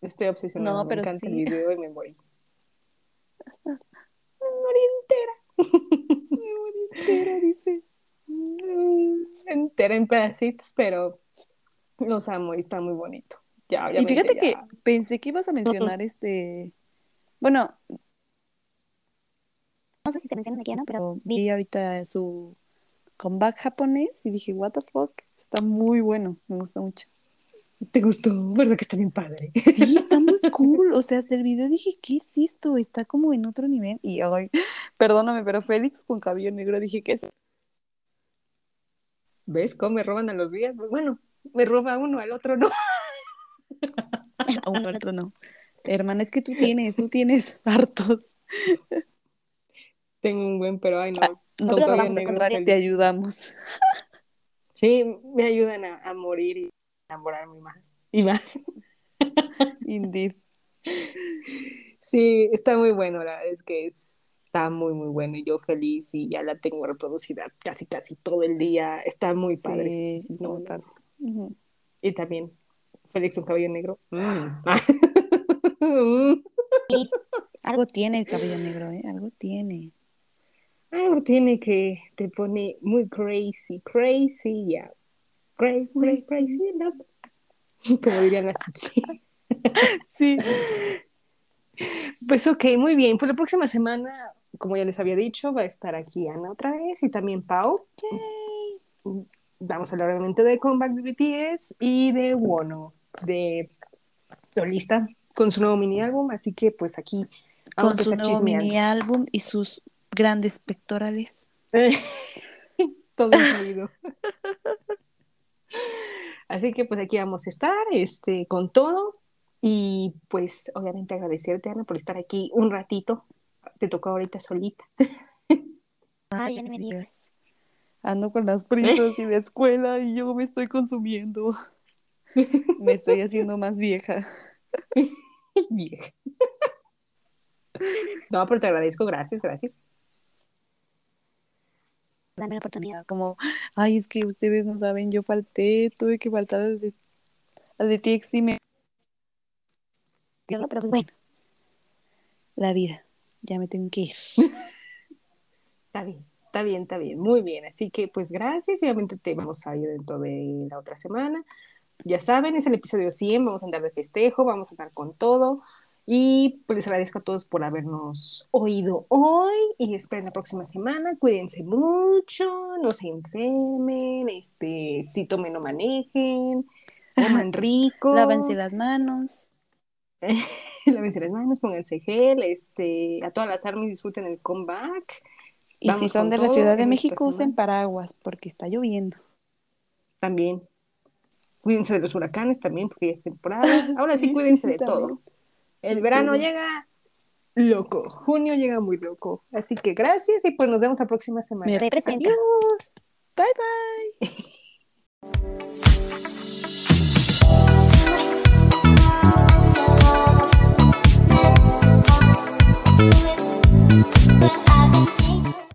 estoy obsesionada. No, me pero encanta el video y me morí. Me morí entera. Me morí entera, dice. Mm, Entera en pedacitos, pero los amo y está muy bonito. Ya, Y fíjate que pensé que ibas a mencionar este. Bueno, No sé si se menciona aquí, ¿no? Pero vi ahorita su comeback japonés y dije, what the fuck, está muy bueno, me gusta mucho. ¿Te gustó? ¿Verdad que está bien padre? Sí, está muy cool. O sea, hasta el video dije, ¿qué es esto? Está como en otro nivel. Y ay, perdóname, pero Félix con cabello negro dije, ¿qué es? ¿Ves cómo me roban a los días? Bueno, me roba uno, al otro no. A uno, al otro no. Hermana, es que tú tienes, tú tienes hartos. Tengo un buen, pero ay no. Ah, nosotros vamos a encontrar. Te ayudamos. Sí, me ayudan a, a morir y enamorarme más y más. Indeed. Sí, está muy bueno, la verdad es que es- está muy, muy bueno y yo feliz y ya la tengo reproducida casi, casi todo el día. Está muy padre. Sí, sí, sí, no, no. padre. Ujú. Y también Félix un cabello negro. Mm. Algo tiene el cabello negro, ¿eh? Algo tiene. Algo tiene que te pone muy crazy, crazy, ya. Crazy, crazy, crazy, no. Como dirían las sí. Sí. Pues ok, muy bien. Pues la próxima semana, como ya les había dicho, va a estar aquí Ana otra vez y también Pau. Vamos a hablar obviamente de Comeback de BTS y de Wono, de solista, con su nuevo mini álbum. Así que pues aquí vamos Con su nuevo chismeando. mini álbum y sus grandes pectorales. Todo incluido. Así que pues aquí vamos a estar este, con todo. Y pues obviamente agradecerte, Ana, por estar aquí un ratito. Te tocó ahorita solita. Ay, ya ni me digas. Ando con las prisas y la escuela y yo me estoy consumiendo. Me estoy haciendo más vieja. Vieja. No, pero te agradezco, gracias, gracias. Dame la oportunidad. Como, ay, es que ustedes no saben, yo falté, tuve que faltar al de, al de TXT. Me... Pero pues bueno, La vida, ya me tengo que ir. Está bien, está bien, está bien, muy bien. Así que pues gracias y obviamente te vamos a ir dentro de la otra semana. Ya saben, es el episodio 100, vamos a andar de festejo, vamos a andar con todo. Y pues les agradezco a todos por habernos oído hoy y esperen la próxima semana. Cuídense mucho, no se enfermen, este, si tomen o manejen, coman rico. Lávense las manos. Lávense las manos, pónganse gel, este, a todas las armas disfruten el comeback. Y Vamos si son de la Ciudad de México, usen paraguas porque está lloviendo. También. Cuídense de los huracanes también, porque ya es temporada. Ahora sí, Sí, cuídense sí, de también. todo. El verano llega loco, junio llega muy loco. Así que gracias y pues nos vemos la próxima semana. Me representa. Adiós. Bye bye.